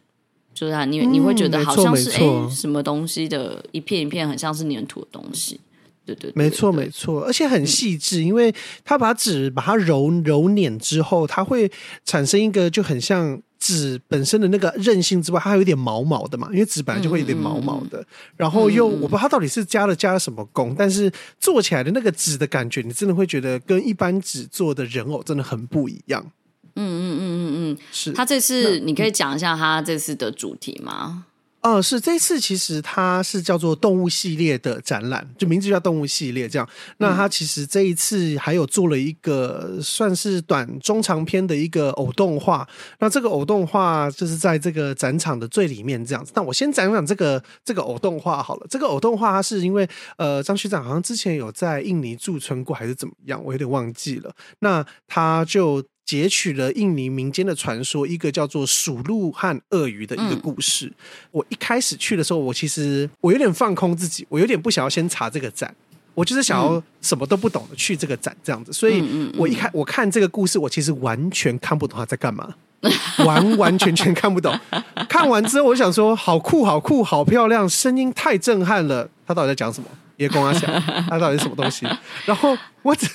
就是它，你你会觉得好像是哎什么东西的一片一片，很像是粘土的东西。对对，没错没错，而且很细致，因为它把纸把它揉揉捻之后，它会产生一个就很像纸本身的那个韧性之外，它还有点毛毛的嘛，因为纸本来就会有点毛毛的。然后又我不知道它到底是加了加了什么工，但是做起来的那个纸的感觉，你真的会觉得跟一般纸做的人偶真的很不一样。嗯嗯嗯嗯嗯，是。他这次你可以讲一下他这次的主题吗？哦，是这次其实它是叫做动物系列的展览，就名字叫动物系列这样。那它其实这一次还有做了一个算是短中长篇的一个偶动画。那这个偶动画就是在这个展场的最里面这样子。那我先讲讲这个这个偶动画好了。这个偶动画它是因为呃张学长好像之前有在印尼驻村过还是怎么样，我有点忘记了。那他就。截取了印尼民间的传说，一个叫做鼠鹿和鳄鱼的一个故事。嗯、我一开始去的时候，我其实我有点放空自己，我有点不想要先查这个展，我就是想要什么都不懂的去这个展这样子。所以我一开我看这个故事，我其实完全看不懂他在干嘛，*laughs* 完完全全看不懂。看完之后，我想说，好酷，好酷，好漂亮，声音太震撼了。他到底在讲什么？也跟我讲，他到底是什么东西？然后我只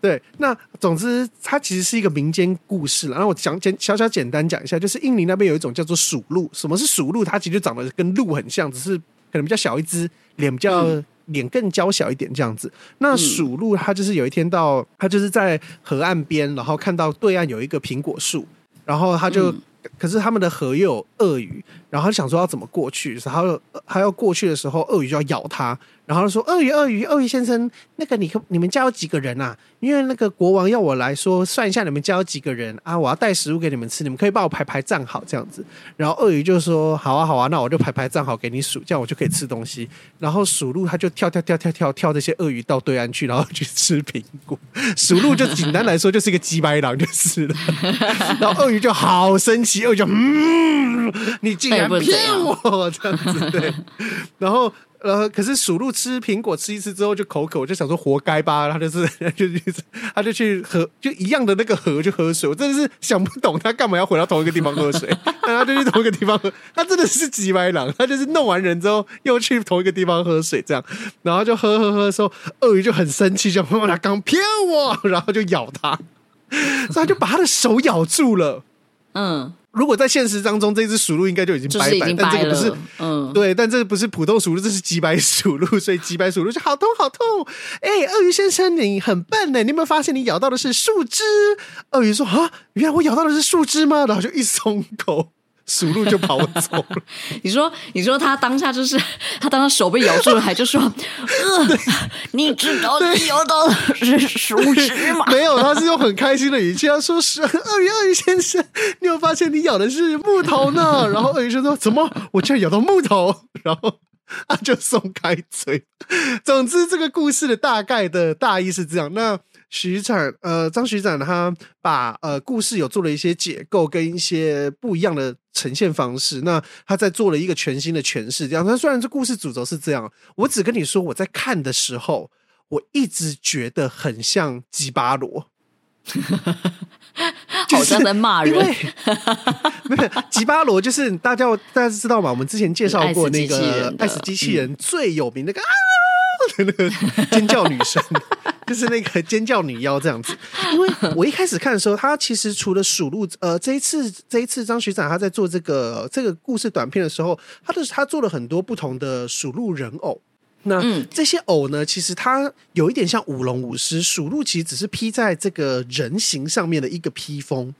对那总之，它其实是一个民间故事了。然后我讲简小小简单讲一下，就是印尼那边有一种叫做鼠鹿。什么是鼠鹿？它其实长得跟鹿很像，只是可能比较小一只，脸比较脸更娇小一点这样子。那鼠鹿它就是有一天到，它就是在河岸边，然后看到对岸有一个苹果树，然后他就。可是他们的河又有鳄鱼，然后他想说要怎么过去，然后他要过去的时候，鳄鱼就要咬他，然后说：“鳄鱼，鳄鱼，鳄鱼先生，那个你你们家有几个人啊？因为那个国王要我来说算一下你们家有几个人啊，我要带食物给你们吃，你们可以帮我排排站好这样子。”然后鳄鱼就说：“好啊，好啊，那我就排排站好给你数，这样我就可以吃东西。”然后数鹿他就跳跳跳跳跳跳这些鳄鱼到对岸去，然后去吃苹果。*laughs* 数鹿就简单来说就是一个鸡白狼就是了。然后鳄鱼就好生气。又就嗯，你竟然骗我这样子对，*laughs* 然后呃，可是鼠鹿吃苹果吃一次之后就口渴，我就想说活该吧，他就是 *laughs* 他就他就去喝就一样的那个河就喝水，我真的是想不懂他干嘛要回到同一个地方喝水，*laughs* 他就去同一个地方喝，他真的是急歪狼，他就是弄完人之后又去同一个地方喝水这样，然后就喝喝喝的时候，鳄鱼就很生气，就说他刚骗我，然后就咬他，所以他就把他的手咬住了，嗯。如果在现实当中，这只鼠鹿应该就已经拜拜，但这个不是，嗯，对，但这个不是普通鼠鹿，这是几百鼠鹿，所以几百鼠鹿就好痛好痛。哎，鳄鱼先生，你很笨呢，你有没有发现你咬到的是树枝？鳄鱼说啊，原来我咬到的是树枝吗？然后就一松口。*laughs* 鼠鹿就跑走了。你说，你说他当下就是他当他手被咬住了，还就说：“呃，你知道你咬到的是树枝吗？” *laughs* 没有，他是用很开心的语气，他说：“是鳄鱼，鳄鱼先生，你有发现你咬的是木头呢？” *laughs* 然后鳄鱼就说：“怎么？我竟然咬到木头？”然后他就松开嘴。总之，这个故事的大概的大意是这样。那。徐展，呃，张徐展他把呃故事有做了一些解构跟一些不一样的呈现方式，那他在做了一个全新的诠释。这样，那虽然这故事主轴是这样，我只跟你说，我在看的时候，我一直觉得很像吉巴罗，*laughs* 好像在骂人。*laughs* 没有吉巴罗，就是大家大家知道吗？我们之前介绍过那个爱死机器人最有名的那个啊 *laughs* 的那个尖叫女生。就是那个尖叫女妖这样子，因为我一开始看的时候，他其实除了数鹿，呃，这一次这一次张学长他在做这个这个故事短片的时候，他的他做了很多不同的数鹿人偶。那这些偶呢，其实它有一点像舞龙舞狮，数鹿其实只是披在这个人形上面的一个披风。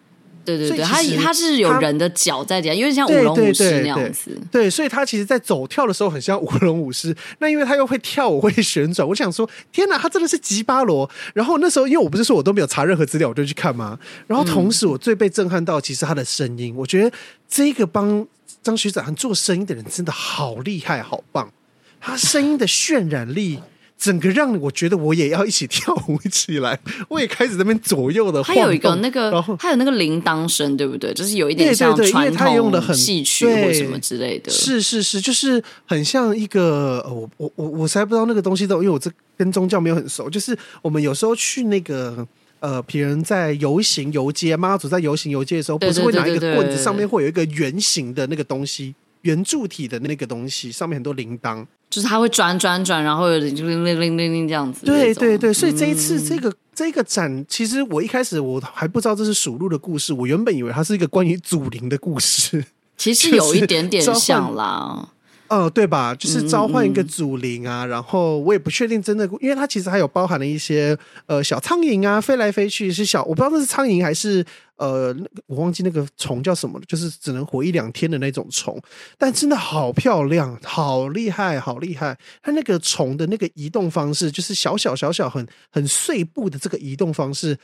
对对对，它它是有人的脚在底下，因为像舞龙舞狮那样子。对，所以它其实，在走跳的时候很像舞龙舞狮。那因为它又会跳舞，会旋转。我想说，天哪，它真的是吉巴罗。然后那时候，因为我不是说我都没有查任何资料，我就去看嘛。然后同时，我最被震撼到，其实他的声音，我觉得这个帮张学长做声音的人真的好厉害，好棒。他声音的渲染力。整个让我觉得我也要一起跳舞起来，我也开始在那边左右的晃有一个那个，然后它有那个铃铛声，对不对？就是有一点像传统戏曲或什么之类的。是是是，就是很像一个，我我我我才不知道那个东西都，因为我这跟宗教没有很熟。就是我们有时候去那个呃，别人在游行游街，妈祖在游行游街的时候，不是会拿一个棍子，上面会有一个圆形的那个东西，圆柱体的那个东西，上面很多铃铛。就是它会转转转，然后有点就铃铃铃铃这样子。对对对，所以这一次这个、嗯、这个展，其实我一开始我还不知道这是属鹿的故事，我原本以为它是一个关于祖灵的故事。其实有一点点像啦。呃，对吧？就是召唤一个祖灵啊，嗯嗯，然后我也不确定真的，因为它其实还有包含了一些呃小苍蝇啊，飞来飞去是小，我不知道那是苍蝇还是呃，我忘记那个虫叫什么了，就是只能活一两天的那种虫，但真的好漂亮，好厉害，好厉害！它那个虫的那个移动方式，就是小小小小很很碎步的这个移动方式，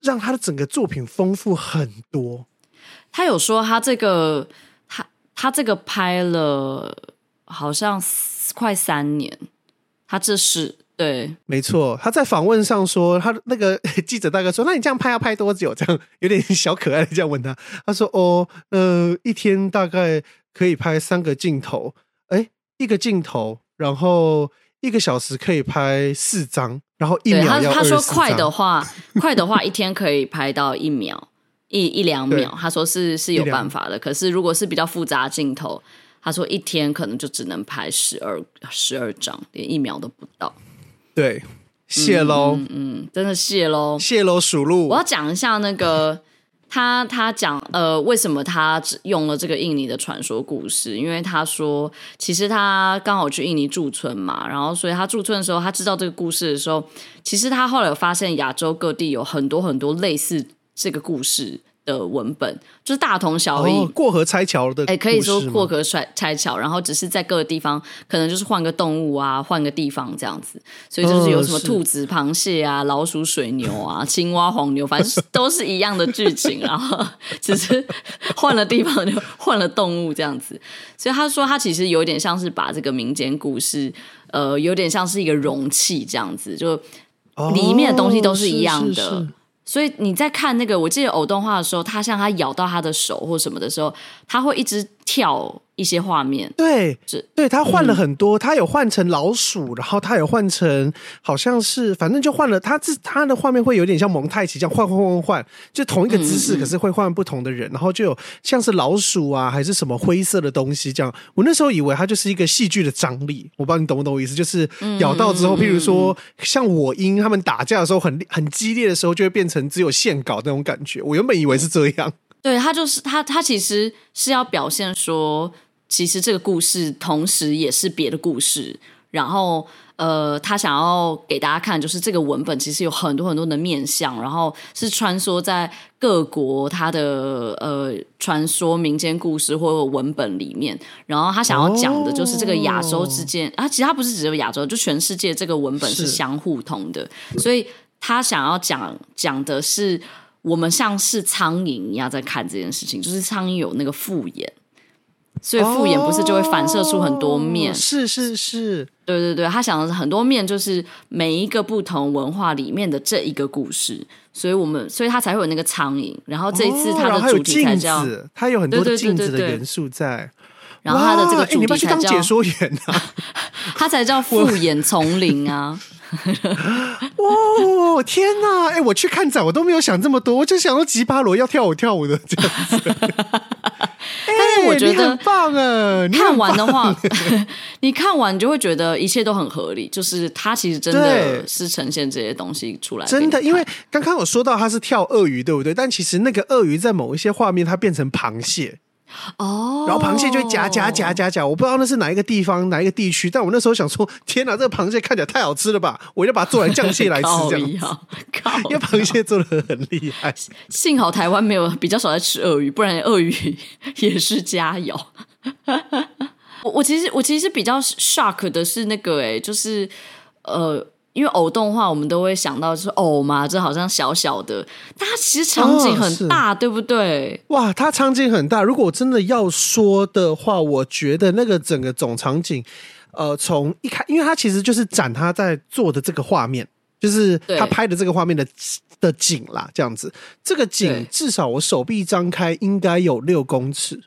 让他的整个作品丰富很多。他有说他这个他他这个拍了。好像快三年，他这是对，没错。他在访问上说，他那个 *laughs* 记者大哥说：“那你这样拍要拍多久？”这样有点小可爱的这样问他。他说：“哦，呃，一天大概可以拍三个镜头，哎，一个镜头，然后一个小时可以拍四张，然后一秒要二十张。”他说：“快的话，*laughs* 快的话一天可以拍到一秒，一一两秒。”他说是是有办法的，可是如果是比较复杂镜头。他说一天可能就只能拍十二十二张，连一秒都不到。对，谢喽，嗯，嗯，真的谢喽，谢喽，数鹿。我要讲一下那个他，他讲呃，为什么他用了这个印尼的传说故事？因为他说，其实他刚好去印尼驻村嘛，然后所以他驻村的时候，他知道这个故事的时候，其实他后来有发现亚洲各地有很多很多类似这个故事。的文本就是大同小异，哦，过河拆桥的，哎，可以说过河拆拆桥，然后只是在各个地方，可能就是换个动物啊，换个地方这样子，所以就是有什么兔子、螃蟹啊、老鼠、水牛啊、青蛙、黄牛，反正 *laughs* 都是一样的剧情，然后只是换了地方就换了动物这样子。所以他说，他其实有点像是把这个民间故事，呃，有点像是一个容器这样子，就里面的东西都是一样的。哦，是是是所以你在看那个，我记得偶动画的时候，他像他咬到他的手或什么的时候，他会一直跳。一些画面，对，是对他换了很多，他、嗯、有换成老鼠，然后他有换成好像是，反正就换了。他自他的画面会有点像蒙太奇这样换换换换，就同一个姿势，可是会换不同的人，嗯、然后就有像是老鼠啊，还是什么灰色的东西这样。我那时候以为它就是一个戏剧的张力，我不知道你懂不懂我意思，就是咬到之后，譬如说像我因他们打架的时候很很激烈的时候，就会变成只有线稿那种感觉。我原本以为是这样，对他就是他他其实是要表现说。其实这个故事同时也是别的故事，然后呃，他想要给大家看，就是这个文本其实有很多很多的面相，然后是穿梭在各国他的呃传说民间故事或者文本里面，然后他想要讲的就是这个亚洲之间、哦、啊，其实他不是只有亚洲，就全世界这个文本是。相互通的，所以他想要讲讲的是我们像是苍蝇一样在看这件事情，就是苍蝇有那个复眼。所以复眼不是就会反射出很多面？哦、是是是，对对对，他想的是很多面，就是每一个不同文化里面的这一个故事。所以我们，所以他才会有那个苍蝇。然后这一次他的主题才叫，哦、它有很多镜子的元素在。然后他的这个主题才叫解说员啊，*laughs* 他才叫复眼丛林啊。*laughs* 哇天哪！哎，我去看展，我都没有想这么多，我就想到吉巴罗要跳舞跳舞的这样子。*laughs* 但是我觉得很棒啊！看完的话，你看完你就会觉得一切都很合理，就是他其实真的是呈现这些东西出来。真的，因为刚刚我说到他是跳鳄鱼，对不对？但其实那个鳄鱼在某一些画面，它变成螃蟹。哦，然后螃蟹就会夹夹夹夹夹，我不知道那是哪一个地方哪一个地区，但我那时候想说，天哪，这个螃蟹看起来太好吃了吧！我就把它做成酱蟹来吃，这样，*laughs* 因为螃蟹做的很厉害。幸好台湾没有比较少在吃鳄鱼，不然鳄鱼也是佳肴。*laughs* 我我其实我其实比较 shock 的是那个哎，就是呃。因为偶动画，我们都会想到就是偶嘛，这好像小小的，但它其实场景很大，哦、对不对？哇，它场景很大。如果我真的要说的话，我觉得那个整个总场景，呃，从一开，因为它其实就是展他在做的这个画面，就是他拍的这个画面的的景啦，这样子。这个景至少我手臂张开应该有六公尺，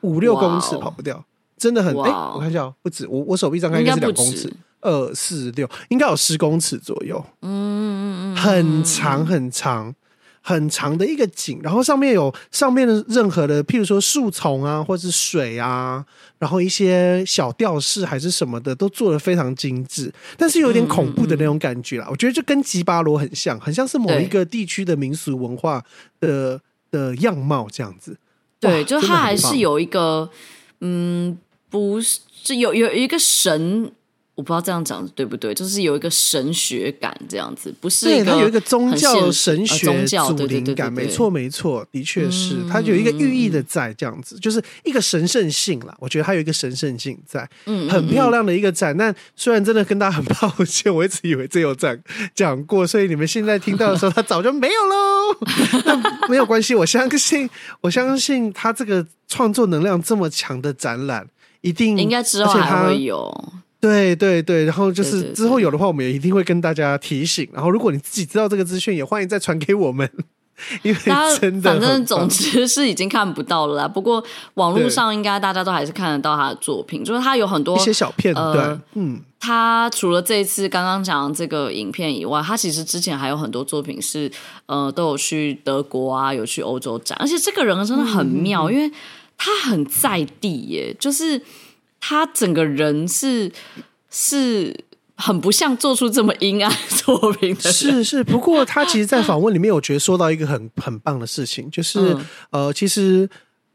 五六公尺跑不掉，真的很。哎、欸，我看一下，不止，我我手臂张开应该是两公尺。二四六应该有十公尺左右，嗯嗯嗯，很长很长很长的一个井，然后上面有上面的任何的，譬如说树丛啊，或者是水啊，然后一些小吊饰还是什么的，都做的非常精致，但是有点恐怖的那种感觉啦。嗯嗯，我觉得就跟吉巴罗很像，很像是某一个地区的民俗文化的的样貌这样子。对，就它还是有一个，嗯，不是，就有有一个神。我不知道这样讲对不对，就是有一个神学感这样子，不是对，它有一个宗教神学宗教祖灵感，没错没错，的确是，它有一个寓意的在这样子，就是一个神圣性啦。我觉得它有一个神圣性在，嗯，很漂亮的一个展。但虽然真的跟大家很抱歉，我一直以为这有展讲过，所以你们现在听到的时候，它早就没有喽。那没有关系，我相信，我相信它这个创作能量这么强的展览，一定应该之后还会有。对对对，然后就是之后有的话，我们也一定会跟大家提醒。然后如果你自己知道这个资讯，也欢迎再传给我们。因为真的，反正总之是已经看不到了啦。不过网络上应该大家都还是看得到他的作品，就是他有很多一些小片段。呃、嗯，他除了这一次刚刚讲这个影片以外，他其实之前还有很多作品是呃都有去德国啊，有去欧洲展。而且这个人真的很妙，嗯、因为他很在地耶，就是。他整个人是是很不像做出这么阴暗作品的，是是。不过他其实，在访问里面，我觉得说到一个很 *laughs* 很棒的事情，就是、嗯、呃，其实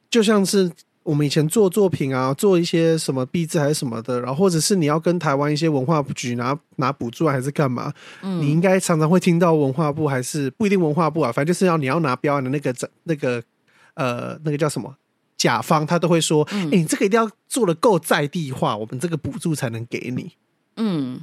就像是我们以前做作品啊，做一些什么壁纸还是什么的，然后或者是你要跟台湾一些文化局拿 *laughs* 拿补助还是干嘛，嗯、你应该常常会听到文化部还是不一定文化部啊，反正就是要你要拿标案的那个那个呃那个叫什么？甲方他都会说：“哎、嗯欸，你这个一定要做的够在地化，我们这个补助才能给你。”嗯，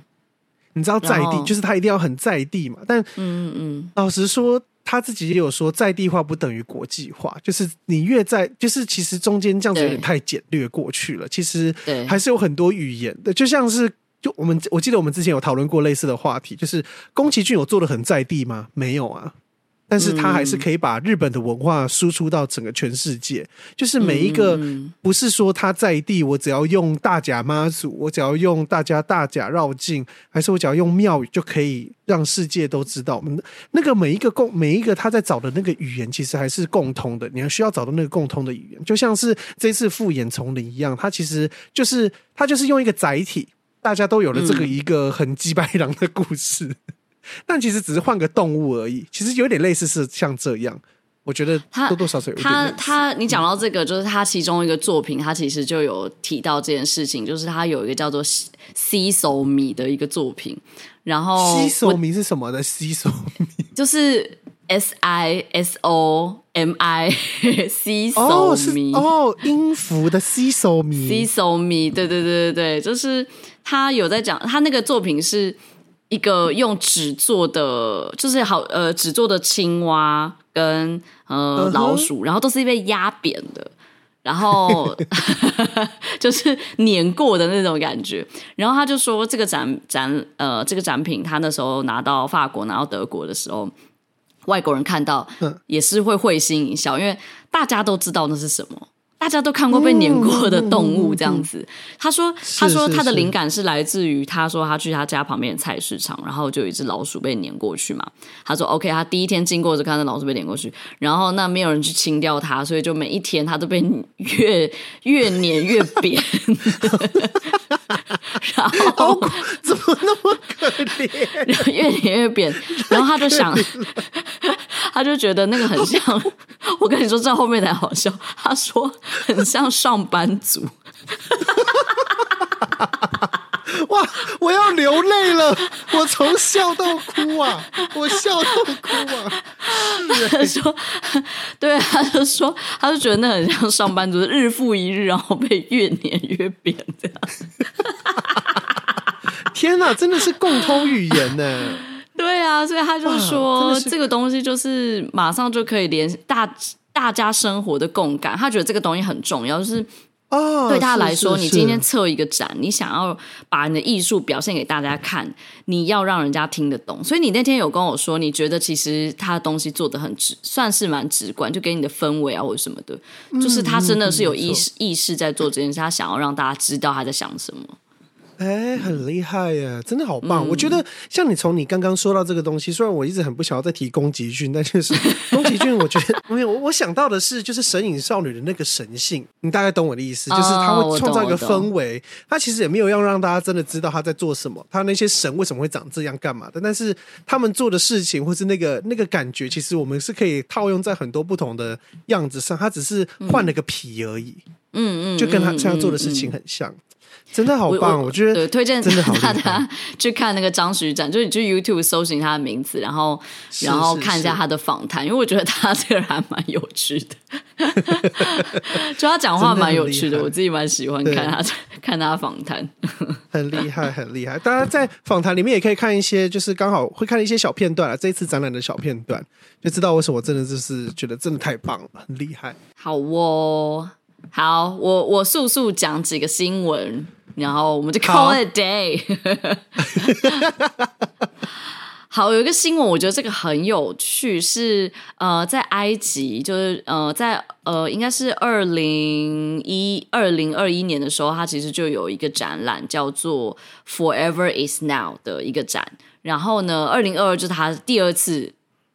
你知道在地就是他一定要很在地嘛。但嗯嗯嗯，老实说，他自己也有说，在地化不等于国际化，就是你越在，就是其实中间这样子有点太简略过去了。其实还是有很多语言的，就像是就我们我记得我们之前有讨论过类似的话题，就是宫崎骏有做的很在地吗？没有啊。但是他还是可以把日本的文化输出到整个全世界，就是每一个不是说他在地，我只要用大甲妈祖，我只要用大家大甲绕境，还是我只要用庙宇就可以让世界都知道。我们那个每一个共每一个他在找的那个语言，其实还是共通的。你还需要找到那个共通的语言，就像是这次复眼丛林一样，它其实就是它就是用一个载体，大家都有了这个一个很鸡白狼的故事。但其实只是换个动物而已，其实有点类似是像这样，我觉得多多少少有他他，他你讲到这个，就是他其中一个作品，他其实就有提到这件事情，就是他有一个叫做 “Siso 米”的一个作品，然后 “Siso 米”是什么的？“Siso 米” *laughs* 就是 S I S O M I *laughs* Siso 米哦，音符的 Siso 米，Siso 米，对对对对对，就是他有在讲他那个作品是。一个用纸做的，就是好呃纸做的青蛙跟呃老鼠，uh. 然后都是被压扁的，然后 *laughs* *laughs* 就是碾过的那种感觉。然后他就说，这个展展呃这个展品，他那时候拿到法国拿到德国的时候，外国人看到也是会会心一笑，因为大家都知道那是什么。大家都看过被碾过的动物这样子。他说：“他说他的灵感是来自于他说他去他家旁边的菜市场，然后就有一只老鼠被碾过去嘛。他说：‘OK，他第一天经过就看到老鼠被碾过去，然后那没有人去清掉它，所以就每一天它都被越越碾越扁。*laughs* ’然后怎么那么可怜？*laughs* 越碾越扁，然后他就想，*laughs* 他就觉得那个很像。我跟你说，这后面才好笑。他说。”很像上班族，哇！我要流泪了，我从笑到哭啊，我笑到哭啊。他说：“对，他就说，他就觉得那很像上班族，日复一日，然后被越碾越扁这样。*laughs* ”天哪，真的是共通语言呢。对啊，所以他就说，这个东西就是马上就可以连大。大家生活的共感，他觉得这个东西很重要，就是对他来说，你今天测一个展，你想要把你的艺术表现给大家看，你要让人家听得懂。所以你那天有跟我说，你觉得其实他的东西做的很直，算是蛮直观，就给你的氛围啊或者什么的，就是他真的是有意识意识在做这件事，他想要让大家知道他在想什么。哎，很厉害耶，真的好棒！嗯、我觉得像你从你刚刚说到这个东西，虽然我一直很不想要再提宫崎骏，但就是宫崎骏，*laughs* 我觉得没有我我想到的是，就是神隐少女的那个神性，你大概懂我的意思，就是他会创造一个氛围，他其实也没有要让大家真的知道他在做什么，他那些神为什么会长这样干嘛的，但是他们做的事情或是那个那个感觉，其实我们是可以套用在很多不同的样子上，他只是换了个皮而已，嗯嗯，就跟他现在做的事情很像。真的好棒，我，我，我觉得对推荐真的大家 *laughs* 去看那个张徐展，就是你去 YouTube 搜寻他的名字，然后然后看一下他的访谈，因为我觉得他这个人还蛮有趣的，*laughs* 就他讲话蛮有趣的，我自己蛮喜欢看他 *laughs* 看他访谈，很厉害很厉害。大家在访谈里面也可以看一些，就是刚好会看一些小片段啊，这一次展览的小片段，就知道为什么我真的就是觉得真的太棒了，很厉害。好哦，好，我我速速讲几个新闻。然后我们就 call it a day。*laughs* 好，有一个新闻，我觉得这个很有趣，是呃，在埃及，就是呃，在呃，应该是二零一二零二一年的时候，它其实就有一个展览叫做 Forever Is Now 的一个展。然后呢，二零二二就是它第二次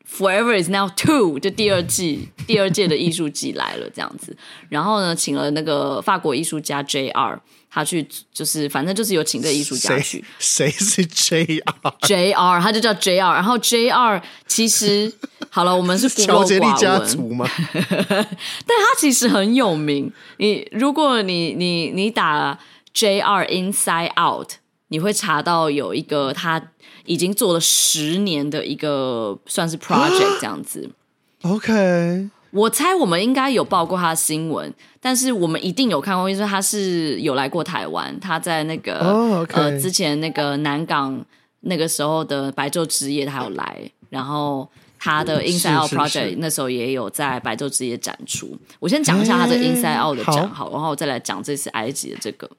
Forever Is Now Two 就第二季 *laughs* 第二届的艺术季来了这样子。然后呢，请了那个法国艺术家 JR。他去就是，反正就是有请这个艺术家去。谁是 JR？JR，*laughs* 他就叫 JR。然后 JR 其实 *laughs* 好了，我们是孤陋寡闻。乔杰立家族吗？但他其实很有名。你如果你你你打 JR Inside Out，你会查到有一个他已经做了十年的一个算是 *gasps* project 这样子。OK。我猜我们应该有报过他的新闻，但是我们一定有看过，因为他是有来过台湾，他在那个、oh. 呃之前那个南港那个时候的白昼之夜，他有来，然后他的 Inside Out Project 那时候也有在白昼之夜展出。我先讲一下他的 Inside Out 的展好，好，然后我再来讲这次埃及的这个，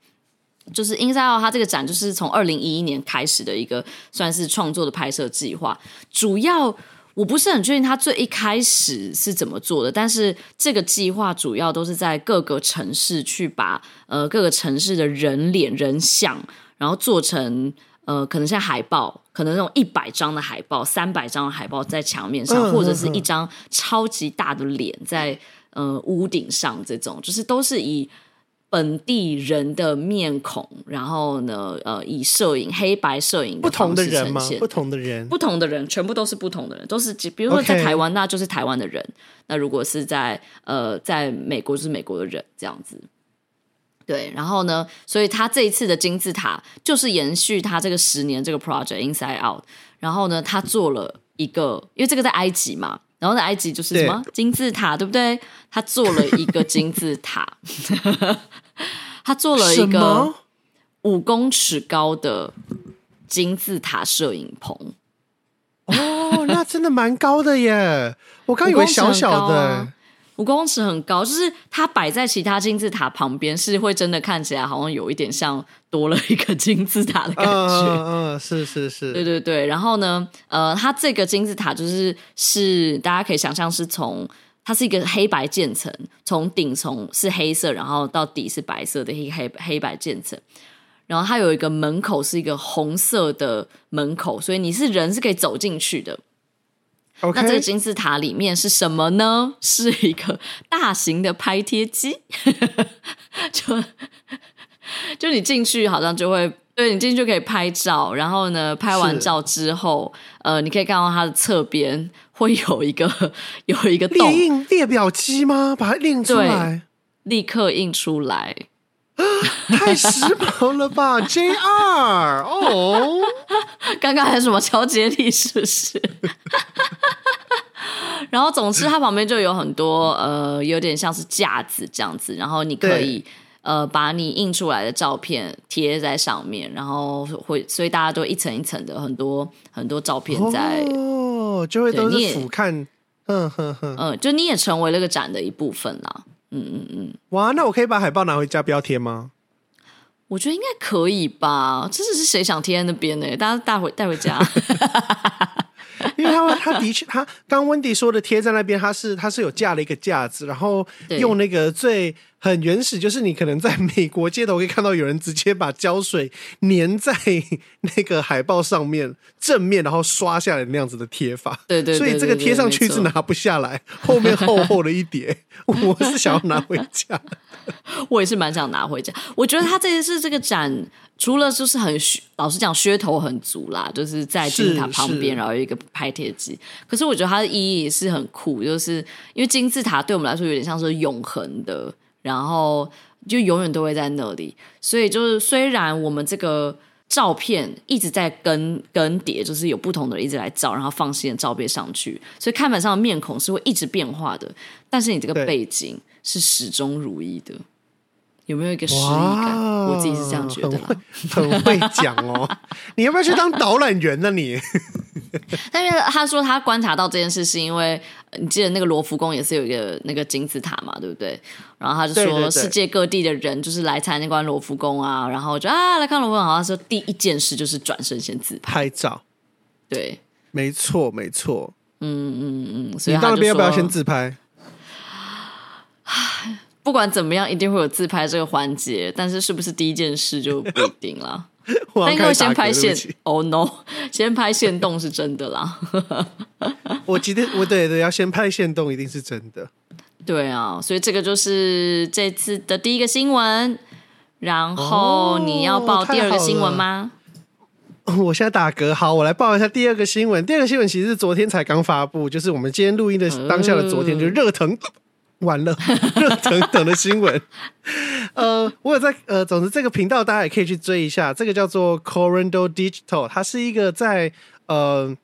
就是 Inside Out 他这个展就是从二零一一年开始的一个算是创作的拍摄计划，主要。我不是很确定他最一开始是怎么做的，但是这个计划主要都是在各个城市去把呃各个城市的人脸人像，然后做成呃可能像海报，可能那种一百张的海报、三百张的海报在墙面上，或者是一张超级大的脸在呃屋顶上，这种就是都是以。本地人的面孔，然后呢，呃，以摄影黑白摄影不同的人吗？不同的人，不同的人，全部都是不同的人，都是比如说在台湾.那就是台湾的人；那如果是在呃，在美国，就是美国的人，这样子。对，然后呢，所以他这一次的金字塔就是延续他这个十年这个 project Inside Out，然后呢，他做了一个，因为这个在埃及嘛。然后在埃及就是什么金字塔，对不对？他做了一个金字塔，*laughs* 他做了一个五公尺高的金字塔摄影棚。哦，那真的蛮高的耶！我刚以为小小的。五公尺很高，就是它摆在其他金字塔旁边，是会真的看起来好像有一点像多了一个金字塔的感觉。嗯嗯，是是是，对对对。然后呢，呃，它这个金字塔就是是大家可以想象是从它是一个黑白渐层，从顶从是黑色，然后到底是白色的黑黑黑白渐层。然后它有一个门口是一个红色的门口，所以你是人是可以走进去的。那这个金字塔里面是什么呢？是一个大型的拍贴机，就就你进去好像就会，对，你进去就可以拍照，然后呢，拍完照之后，呃，你可以看到它的侧边会有一个有一个列印列表机吗？把它印出来，立刻印出来。*laughs* 太时髦了吧，*laughs* JR 哦！*laughs* 刚刚还有什么乔杰立是不是？然后总之它旁边就有很多呃，有点像是架子这样子，然后你可以呃把你印出来的照片贴在上面，然后会所以大家都一层一层的很多很多照片在哦，就会都是俯瞰，嗯哼哼，嗯，就你也成为那个展的一部分啦。嗯嗯嗯，哇，那我可以把海报拿回家不要贴吗？我觉得应该可以吧。这是是谁想贴在那边呢？大家带回带回家。*laughs* 因为他他的确，他刚温迪说的贴在那边，他是他是有架了一个架子，然后用那个最很原始，就是你可能在美国街头可以看到有人直接把胶水粘在 *laughs* 那个海报上面正面，然后刷下来那样子的贴法。对对，对，对，对，所以这个贴上去是拿不下来，后面厚厚的一叠。我是想要拿回家，*laughs* 我也是蛮想拿回家。我觉得他这一次这个展，除了就是很老实讲噱头很足啦，就是在金字塔旁边，然后有一个拍贴机。可是我觉得它的意义也是很酷，就是因为金字塔对我们来说有点像是永恒的。然后就永远都会在那里，所以就是虽然我们这个照片一直在更更迭，就是有不同的人一直来照，然后放新的照片上去，所以看板上的面孔是会一直变化的，但是你这个背景是始终如一的。有没有一个诗意感？我自己是这样觉得啦，很会，讲哦。*laughs* 你要不要去当导览员呢？你？*laughs* 但是他说他观察到这件事，是因为你记得那个罗浮宫也是有一个那个金字塔嘛，对不对？然后他就说世界各地的人就是来参观罗浮宫啊，然后就啊来看罗浮宫，好像说第一件事就是转身先自拍，拍照。对，没错，没错。嗯嗯嗯，所以你到那边要不要先自拍？*laughs* 不管怎么样，一定会有自拍这个环节，但是是不是第一件事就不一定了。那应该先拍线，*laughs* Oh no，先拍限动是真的啦。*laughs* 我今天，我对对，要先拍限动，一定是真的。对啊，所以这个就是这次的第一个新闻。然后你要报第二个新闻吗？哦，我现在打嗝，好，我来报一下第二个新闻。第二个新闻其实是昨天才刚发布，就是我们今天录音的当下的昨天，就热腾。呃完了，*laughs* 热腾腾的新闻。呃，我有在呃，总之这个频道大家也可以去追一下。这个叫做 Corando Digital，它是一个在呃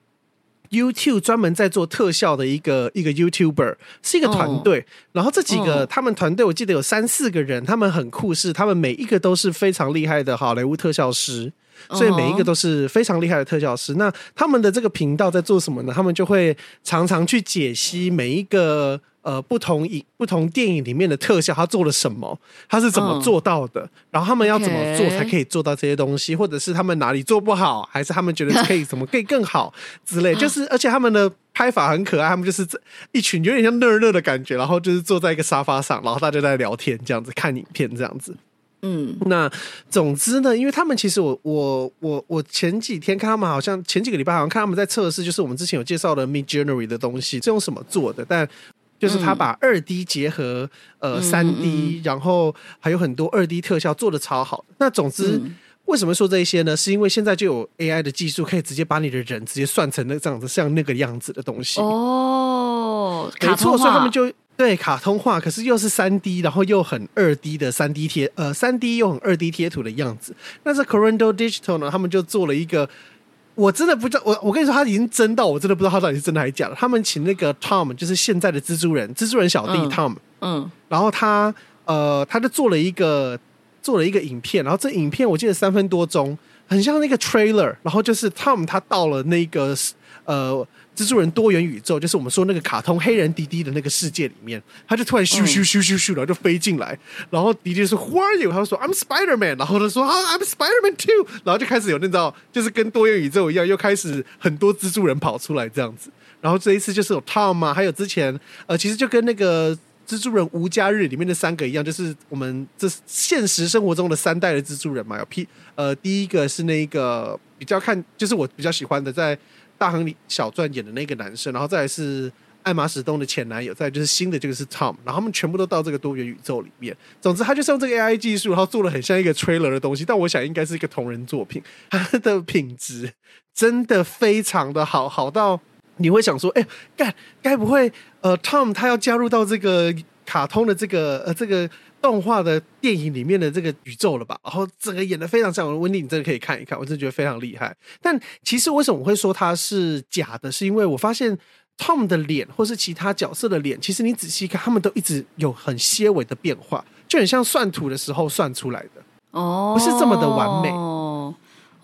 YouTube 专门在做特效的一个一个 YouTuber，是一个团队。Oh. 然后这几个、oh. 他们团队，我记得有三四个人，他们很酷，是他们每一个都是非常厉害的好莱坞特效师，所以每一个都是非常厉害的特效师。Oh. 那他们的这个频道在做什么呢？他们就会常常去解析每一个。呃，不同影不同电影里面的特效，他做了什么？他是怎么做到的？嗯、然后他们要怎么做才可以做到这些东西或者是他们哪里做不好，还是他们觉得可以怎么可以更好之类？就是，而且他们的拍法很可爱，他们就是一群有点像乐乐的感觉，然后就是坐在一个沙发上，然后大家在聊天，这样子看影片，这样子。嗯，那总之呢，因为他们其实我我我我前几天看他们好像前几个礼拜好像看他们在测试，就是我们之前有介绍的 Midjourney 的东西是用什么做的，但。就是他把二 D 结合呃三 D，然后还有很多二 D 特效做的超好。那总之，为什么说这些呢？是因为现在就有 AI 的技术，可以直接把你的人直接算成那这样子，像那个样子的东西。哦，没错，所以他们就对卡通化，可是又是三 D，然后又很二 D 的三 D 贴呃三 D 又很二 D 贴图的样子。那这 Corando Digital 呢，他们就做了一个。我真的不知道，我我跟你说，他已经真到我真的不知道他到底是真的还是假的。他们请那个 Tom，就是现在的蜘蛛人，蜘蛛人小弟 Tom，嗯，嗯，然后他呃，他就做了一个做了一个影片，然后这影片我记得三分多钟，很像那个 trailer，然后就是 Tom 他到了那个呃。蜘蛛人多元宇宙就是我们说那个卡通黑人迪迪的那个世界里面，他就突然咻咻咻咻咻，然后就飞进来，然后迪迪说 Who are you？他就说 I'm Spider Man，然后他说啊 I'm Spider Man too，然后就开始有那种就是跟多元宇宙一样，又开始很多蜘蛛人跑出来这样子。然后这一次就是有 Tom 啊，还有之前呃，其实就跟那个蜘蛛人无家日里面的三个一样，就是我们这现实生活中的三代的蜘蛛人嘛。有 P 呃，第一个是那个比较看，就是我比较喜欢的在。大亨小传演的那个男生，然后再来是艾玛史东的前男友，再来就是新的这个是 Tom，然后他们全部都到这个多元宇宙里面。总之，他就是用这个 *laughs* AI 技术，然后做了很像一个 trailer 的东西，但我想应该是一个同人作品。它的品质真的非常的好，好到你会想说，哎，该该不会呃 Tom 他要加入到这个卡通的这个呃这个。动画的电影里面的这个宇宙了吧？然后整个演的非常像，温蒂，你真的可以看一看，我真的觉得非常厉害。但其实为什么我会说它是假的？是因为我发现 Tom 的脸或是其他角色的脸，其实你仔细看，他们都一直有很些微的变化，就很像算图的时候算出来的哦，不是这么的完美。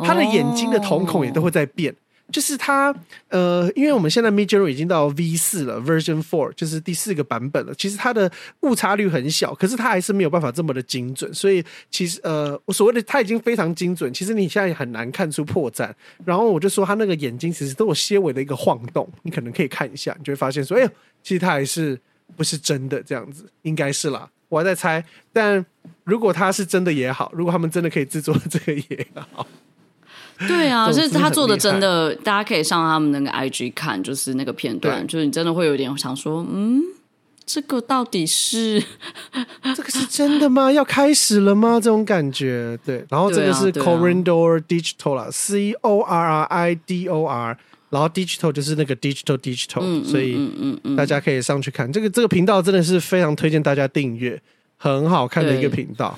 他的眼睛的瞳孔也都会在变。就是它，呃，因为我们现在 Midjourney 已经到 V 四了，Version Four，就是第四个版本了。其实它的误差率很小，可是它还是没有办法这么的精准。所以其实，呃，我所谓的它已经非常精准，其实你现在也很难看出破绽。然后我就说，它那个眼睛其实都有些微的一个晃动，你可能可以看一下，你就会发现说，哎，其实它还是不是真的这样子，应该是啦。我还在猜。但如果它是真的也好，如果他们真的可以制作这个也好，对啊，就是他做的真的，大家可以上他们那个 IG 看，就是那个片段，就是你真的会有点想说，嗯。这个到底是 *laughs* 这个是真的吗？要开始了吗？这种感觉，对。然后这个是 Corridor Digital 啦，C O R R I D O R，然后 Digital 就是那个 Digital Digital，嗯，所以大家可以上去看这个这个频道，真的是非常推荐大家订阅，很好看的一个频道。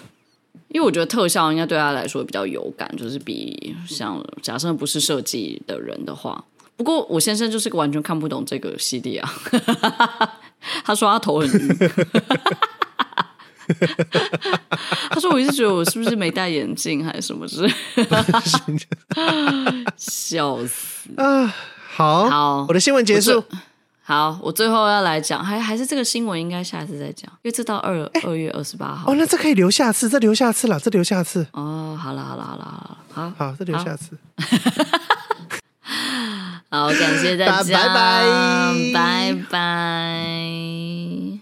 因为我觉得特效应该对他来说比较有感，就是比像假设不是设计的人的话。不过我先生就是个完全看不懂这个系列啊。*laughs* 他说他头很晕，*laughs* 他说我一直觉得我是不是没戴眼镜还是什么之类的，*laughs* 笑死啊！好，好，我的新闻结束。好，我最后要来讲，还还是这个新闻应该下次再讲，因为这到二二月二十八号。哦，那这可以留下次，这留下次了，这留下次。哦，好了好了好了好了，好好这留下次。好，*laughs* 感谢大家，拜拜，拜拜。